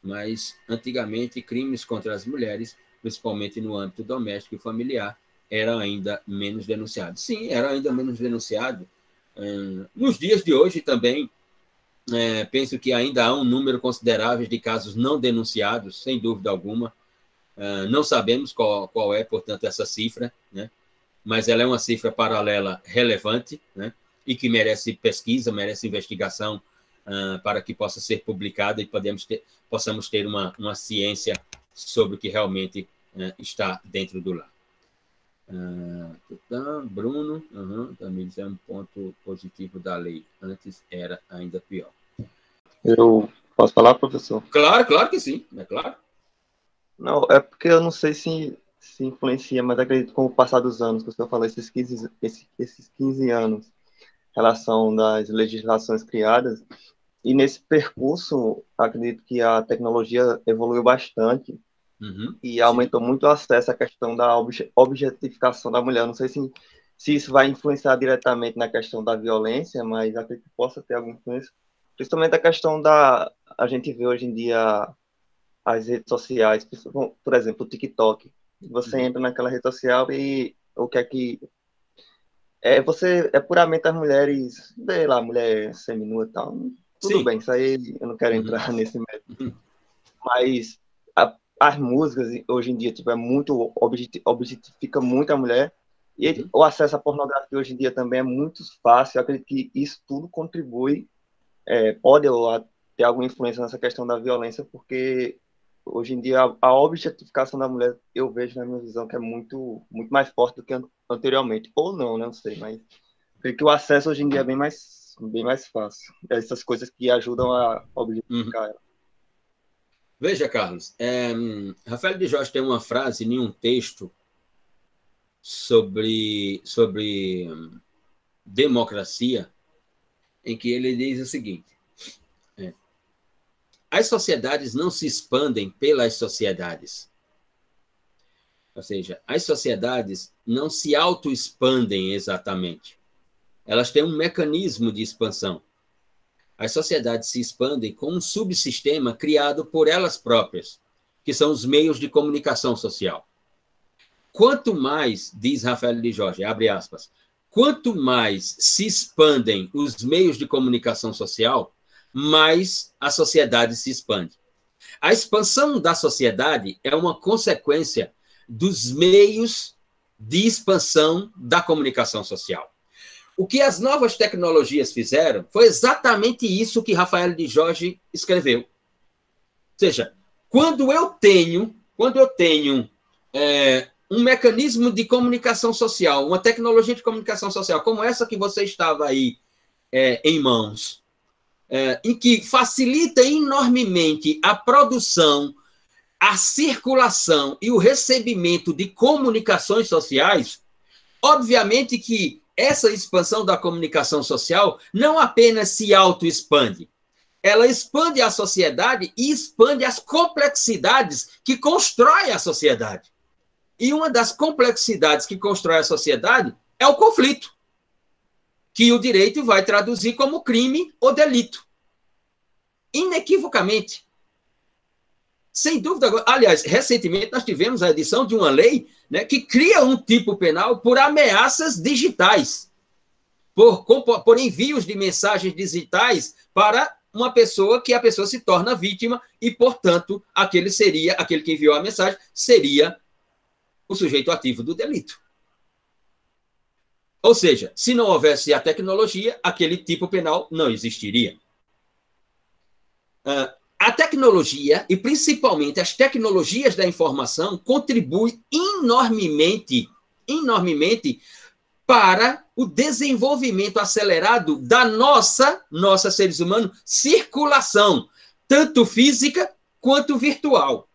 Mas, antigamente, crimes contra as mulheres, principalmente no âmbito doméstico e familiar, era ainda menos denunciado. Sim, era ainda menos denunciado. Hum, nos dias de hoje também, é, penso que ainda há um número considerável de casos não denunciados, sem dúvida alguma. Uh, não sabemos qual é, portanto, essa cifra, né? Mas ela é uma cifra paralela relevante, né? E que merece pesquisa, merece investigação uh, para que possa ser publicada e podemos ter, possamos ter uma, uma ciência sobre o que realmente uh, está dentro do lar. Uh, Bruno, uhum, também é um ponto positivo da lei. Antes era ainda pior. Eu posso falar, professor? Claro, claro que sim, é claro. Não, é porque eu não sei se se influencia, mas acredito com o passar dos anos, que o senhor falou, esses 15, esses, esses 15 anos, relação das legislações criadas, e nesse percurso, acredito que a tecnologia evoluiu bastante uhum, e aumentou sim. muito o acesso à questão da objetificação da mulher. Não sei se, se isso vai influenciar diretamente na questão da violência, mas acredito que possa ter alguma influência. Principalmente a questão da. A gente vê hoje em dia as redes sociais, por exemplo, o TikTok, você uhum. entra naquela rede social e o que é que. É, você é puramente as mulheres, sei lá, mulher seminua e tal. Tudo Sim. bem, isso aí eu não quero uhum. entrar uhum. nesse método. Uhum. Mas a, as músicas hoje em dia tipo, é muito objetifica muito a mulher. E uhum. o acesso à pornografia hoje em dia também é muito fácil. Eu acredito que isso tudo contribui, é, pode ter alguma influência nessa questão da violência, porque hoje em dia a, objetificação da mulher eu vejo na minha visão que é muito muito mais forte do que anteriormente ou não, né? não sei, mas Porque o acesso hoje em dia é bem mais, bem mais fácil. Essas coisas que ajudam a objetificar uhum. ela. Veja, Carlos, é, Rafael de Jorge tem uma frase em um texto sobre, sobre hum, democracia, em que ele diz o seguinte: as sociedades não se expandem pelas sociedades. Ou seja, as sociedades não se auto-expandem exatamente. Elas têm um mecanismo de expansão. As sociedades se expandem com um subsistema criado por elas próprias, que são os meios de comunicação social. Quanto mais, diz Rafael de Jorge, abre aspas, quanto mais se expandem os meios de comunicação social, mais a sociedade se expande. A expansão da sociedade é uma consequência dos meios de expansão da comunicação social. O que as novas tecnologias fizeram foi exatamente isso que Rafael de Jorge escreveu. Ou seja, quando eu tenho, quando eu tenho é, um mecanismo de comunicação social, uma tecnologia de comunicação social como essa que você estava aí é, em mãos, é, em que facilita enormemente a produção, a circulação e o recebimento de comunicações sociais, obviamente que essa expansão da comunicação social não apenas se auto-expande, ela expande a sociedade e expande as complexidades que constroem a sociedade. E uma das complexidades que constrói a sociedade é o conflito, que o direito vai traduzir como crime ou delito. Inequivocamente. Sem dúvida. Aliás, recentemente nós tivemos a edição de uma lei né, que cria um tipo penal por ameaças digitais, por, por envios de mensagens digitais para uma pessoa que a pessoa se torna vítima e, portanto, aquele seria, aquele que enviou a mensagem, seria o sujeito ativo do delito. Ou seja, se não houvesse a tecnologia, aquele tipo penal não existiria. Uh, a tecnologia, e principalmente as tecnologias da informação, contribuem enormemente, enormemente para o desenvolvimento acelerado da nossa, nossa seres humanos, circulação, tanto física quanto virtual.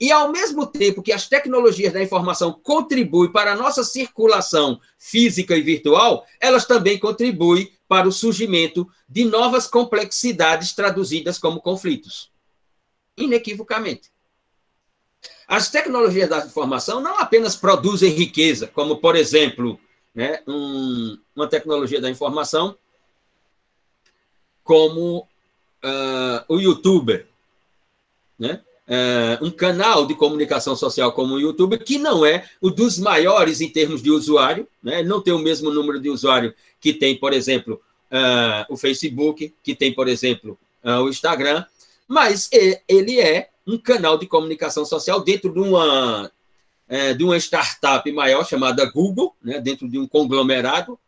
E ao mesmo tempo que as tecnologias da informação contribuem para a nossa circulação física e virtual, elas também contribuem para o surgimento de novas complexidades traduzidas como conflitos. Inequivocamente. As tecnologias da informação não apenas produzem riqueza, como, por exemplo, né, um, uma tecnologia da informação como uh, o youtuber, né? Uh, um canal de comunicação social como o YouTube, que não é o dos maiores em termos de usuário, né? não tem o mesmo número de usuário que tem, por exemplo, uh, o Facebook, que tem, por exemplo, uh, o Instagram, mas ele é um canal de comunicação social dentro de uma, de uma startup maior chamada Google, né? dentro de um conglomerado,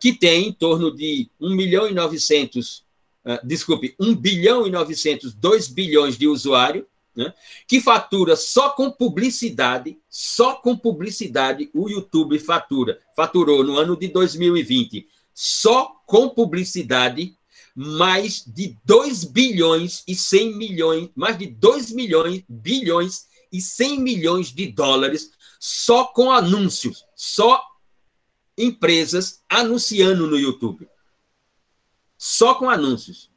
que tem em torno de 1 milhão e 900 uh, desculpe, 1 bilhão e 900, 2 bilhões de usuários, né, que fatura só com publicidade, só com publicidade, o YouTube fatura, faturou no ano de 2020, só com publicidade, mais de 2 bilhões e 100 milhões, mais de 2 milhões, bilhões e 100 milhões de dólares só com anúncios, só empresas anunciando no YouTube só com anúncios.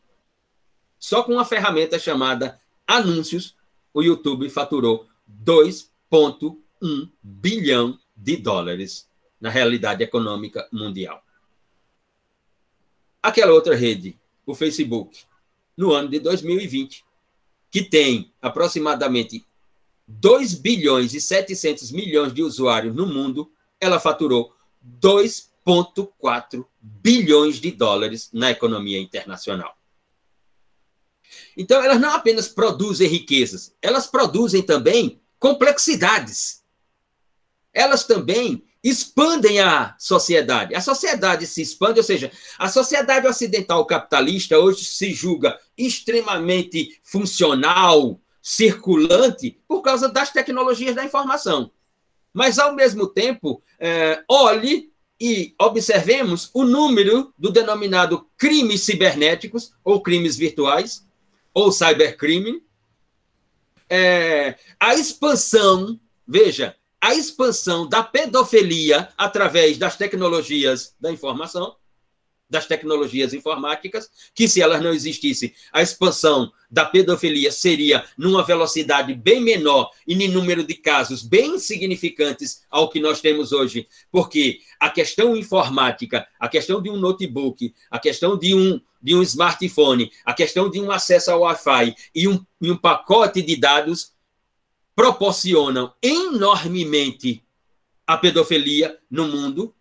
Só com uma ferramenta chamada anúncios, o YouTube faturou 2,1 bilhão de dólares na realidade econômica mundial. Aquela outra rede, o Facebook, no ano de 2020, que tem aproximadamente 2 bilhões e 700 milhões de usuários no mundo, ela faturou 2 1,4 bilhões de dólares na economia internacional. Então, elas não apenas produzem riquezas, elas produzem também complexidades. Elas também expandem a sociedade. A sociedade se expande, ou seja, a sociedade ocidental capitalista hoje se julga extremamente funcional, circulante, por causa das tecnologias da informação. Mas, ao mesmo tempo, é, olhe e observemos o número do denominado crimes cibernéticos ou crimes virtuais ou cybercrime, é, a expansão, veja, a expansão da pedofilia através das tecnologias da informação, das tecnologias informáticas, que se elas não existissem, a expansão da pedofilia seria numa velocidade bem menor e em número de casos bem insignificantes ao que nós temos hoje, porque a questão informática, a questão de um notebook, a questão de um, de um smartphone, a questão de um acesso ao Wi-Fi e um, e um pacote de dados proporcionam enormemente a pedofilia no mundo.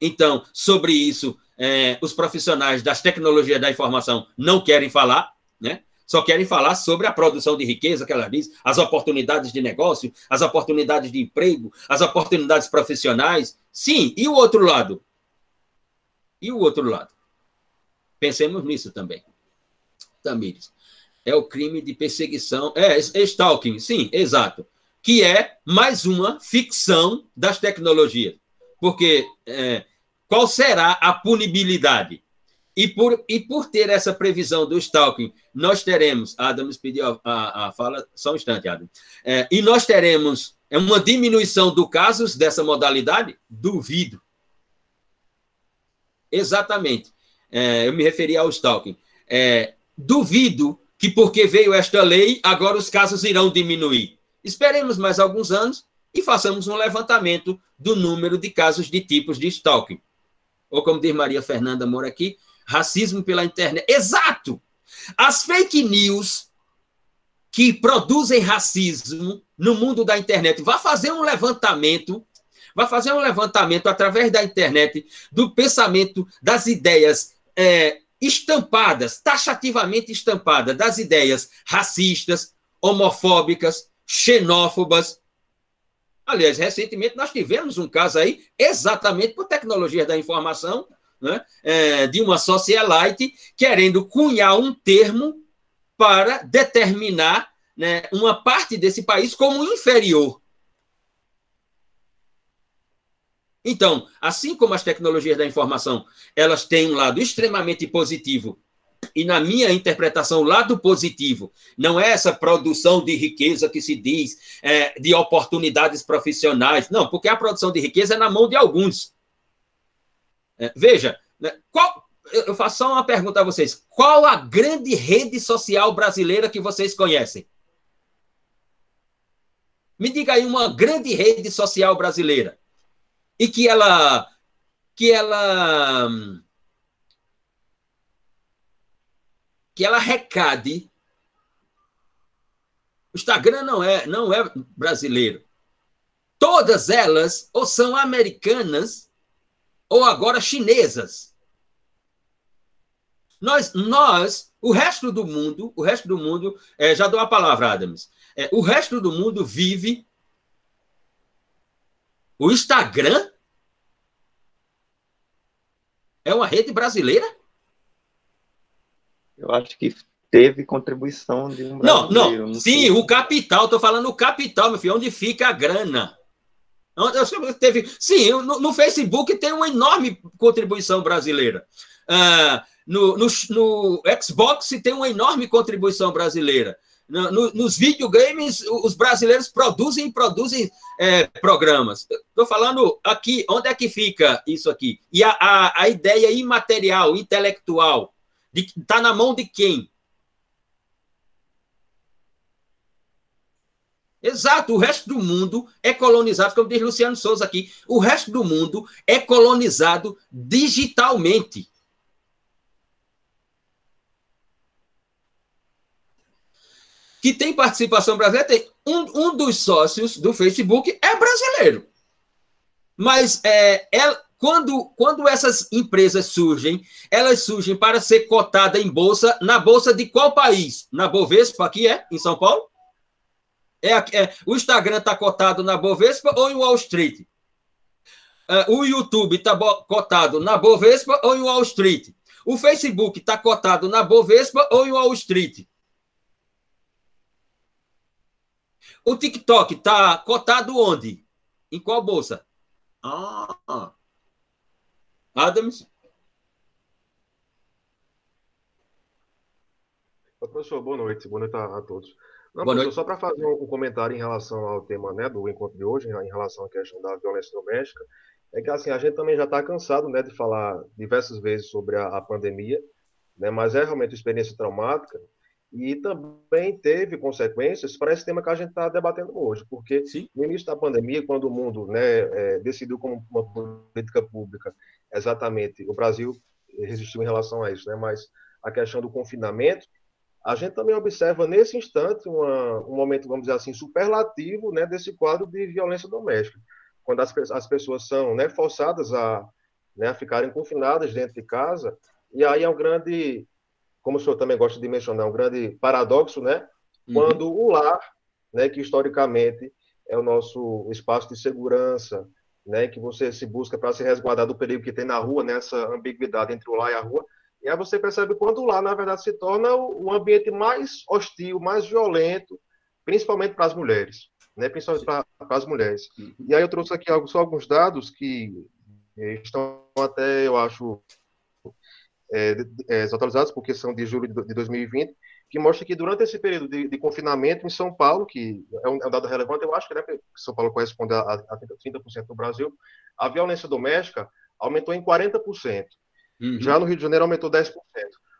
Então, sobre isso, é, os profissionais das tecnologias da informação não querem falar, né? Só querem falar sobre a produção de riqueza, que ela diz, as oportunidades de negócio, as oportunidades de emprego, as oportunidades profissionais. Sim, e o outro lado? E o outro lado? Pensemos nisso também. Tamires é o crime de perseguição, é, é stalking, sim, exato, que é mais uma ficção das tecnologias. Porque é, qual será a punibilidade? E por, e por ter essa previsão do stalking, nós teremos. Adams pediu a, a, fala, só um instante, Adam. É, e nós teremos uma diminuição do casos dessa modalidade? Duvido. Exatamente. É, eu me referi ao stalking. É, duvido que porque veio esta lei, agora os casos irão diminuir. Esperemos mais alguns anos e façamos um levantamento do número de casos de tipos de stalking. Ou como diz Maria Fernanda Moura aqui, racismo pela internet. Exato! As fake news que produzem racismo no mundo da internet. Vá fazer um levantamento, vá fazer um levantamento através da internet do pensamento, das ideias é, estampadas, taxativamente estampadas, das ideias racistas, homofóbicas, xenófobas. Aliás, recentemente nós tivemos um caso aí, exatamente por tecnologia da informação, né, é, de uma socialite querendo cunhar um termo para determinar né, uma parte desse país como inferior. Então, assim como as tecnologias da informação, elas têm um lado extremamente positivo, e na minha interpretação, lado positivo não é essa produção de riqueza que se diz, é, de oportunidades profissionais, não, porque a produção de riqueza é na mão de alguns. É, veja, né, qual, eu faço só uma pergunta a vocês: qual a grande rede social brasileira que vocês conhecem? Me diga aí uma grande rede social brasileira e que ela que ela que ela recade o Instagram não é não é brasileiro. Todas elas ou são americanas ou agora chinesas. Nós, nós, o resto do mundo, o resto do mundo, é, já dou a palavra, Adams. É, o resto do mundo vive o Instagram é uma rede brasileira? Eu acho que teve contribuição de um brasileiro. Não, não. não sim, sei. o capital. Estou falando o capital, meu filho. Onde fica a grana? Teve, sim, no, no Facebook tem uma enorme contribuição brasileira. Ah, no, no, no Xbox tem uma enorme contribuição brasileira. No, nos videogames, os brasileiros produzem e produzem é, programas. Estou falando aqui, onde é que fica isso aqui? E a, a, a ideia imaterial, intelectual, está na mão de quem? Exato, o resto do mundo é colonizado, como diz Luciano Souza aqui, o resto do mundo é colonizado digitalmente. que tem participação brasileira, tem um, um dos sócios do Facebook é brasileiro. Mas é, é, quando, quando essas empresas surgem, elas surgem para ser cotada em bolsa, na bolsa de qual país? Na Bovespa, aqui é, em São Paulo? É, é o Instagram está cotado na Bovespa ou em Wall Street? É, o YouTube está cotado na Bovespa ou em Wall Street? O Facebook está cotado na Bovespa ou em Wall Street? O TikTok está cotado onde? Em qual bolsa? Ah, Adams? Professor, boa noite. Boa noite a, a todos. Não, boa noite. só para fazer um, comentário em relação ao tema né, do encontro de hoje, em relação à questão da violência doméstica, é que assim, a gente também já está cansado né, de falar diversas vezes sobre a, a pandemia, né, mas é realmente uma experiência traumática e também teve consequências para esse tema que a gente está debatendo hoje, porque Sim. no início da pandemia, quando o mundo né, é, decidiu como uma política pública, exatamente, o Brasil resistiu em relação a isso, né, mas a questão do confinamento, a gente também observa nesse instante uma, um momento, vamos dizer assim, superlativo né, desse quadro de violência doméstica, quando as, as pessoas são né, forçadas a, né, a ficarem confinadas dentro de casa, e aí é um grande, como o senhor também gosta de mencionar, um grande paradoxo, né, uhum. quando o lar, né, que historicamente é o nosso espaço de segurança, né, que você se busca para se resguardar do perigo que tem na rua, nessa ambiguidade entre o lar e a rua, e aí você percebe quando lá, na verdade, se torna o ambiente mais hostil, mais violento, principalmente para as mulheres, né? principalmente para, as mulheres. E aí eu trouxe aqui só alguns dados que estão até, eu acho, é, é, atualizados, porque são de julho de 2020, que mostra que durante esse período de, de confinamento em São Paulo, que é um, é dado relevante, eu acho que, né, São Paulo corresponde a, a 30% do Brasil, a violência doméstica aumentou em 40%. Uhum. Já no Rio de Janeiro aumentou 10%,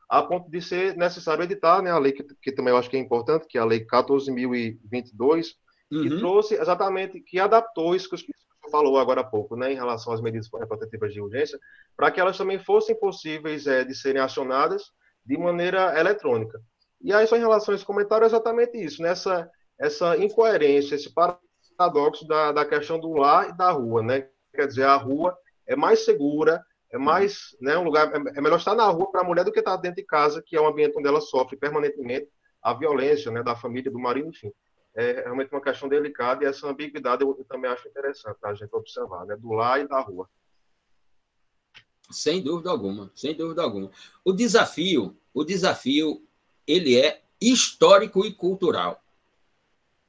a ponto de ser necessário editar né, a lei que, que também eu acho que é importante, que é a Lei 14.022, uhum. que trouxe exatamente, que adaptou isso que o senhor falou agora há pouco, né, em relação às medidas protetivas de urgência, para que elas também fossem possíveis é, de serem acionadas de maneira eletrônica. E aí, só em relação a esse comentário, é exatamente isso, nessa né, essa incoerência, esse paradoxo da, da questão do lar e da rua, né? Quer dizer, a rua é mais segura, é mais, né, um lugar, é, é melhor estar na rua para a mulher do que estar dentro de casa, que é um ambiente onde ela sofre permanentemente a violência, né, da família, do marido, enfim. É realmente uma questão delicada e essa ambiguidade eu, eu também acho interessante a gente observar, né, do lar e da rua. Sem dúvida alguma, sem dúvida alguma. O desafio, o desafio, ele é histórico e cultural.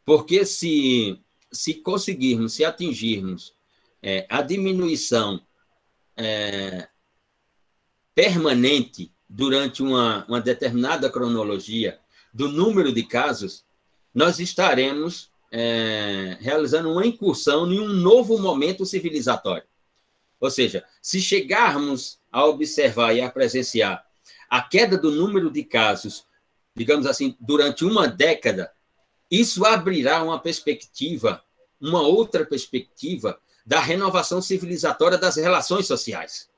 Porque se, se conseguirmos, se atingirmos é, a diminuição é, permanente durante uma, uma determinada cronologia do número de casos, nós estaremos é, realizando uma incursão em um novo momento civilizatório. Ou seja, se chegarmos a observar e a presenciar a queda do número de casos, digamos assim, durante uma década, isso abrirá uma perspectiva, uma outra perspectiva da renovação civilizatória das relações sociais.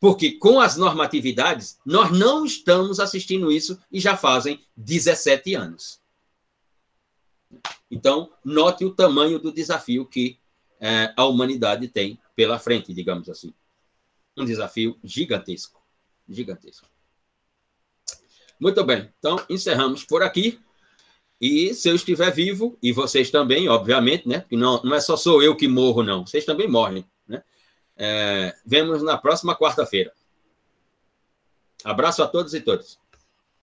Porque com as normatividades, nós não estamos assistindo isso e já fazem 17 anos. Então, note o tamanho do desafio que é, a humanidade tem pela frente, digamos assim. Um desafio gigantesco. Gigantesco. Muito bem, então encerramos por aqui. E se eu estiver vivo, e vocês também, obviamente, né? Porque não, não é só sou eu que morro, não. Vocês também morrem, né? É, vemos na próxima quarta-feira. Abraço a todos e todas.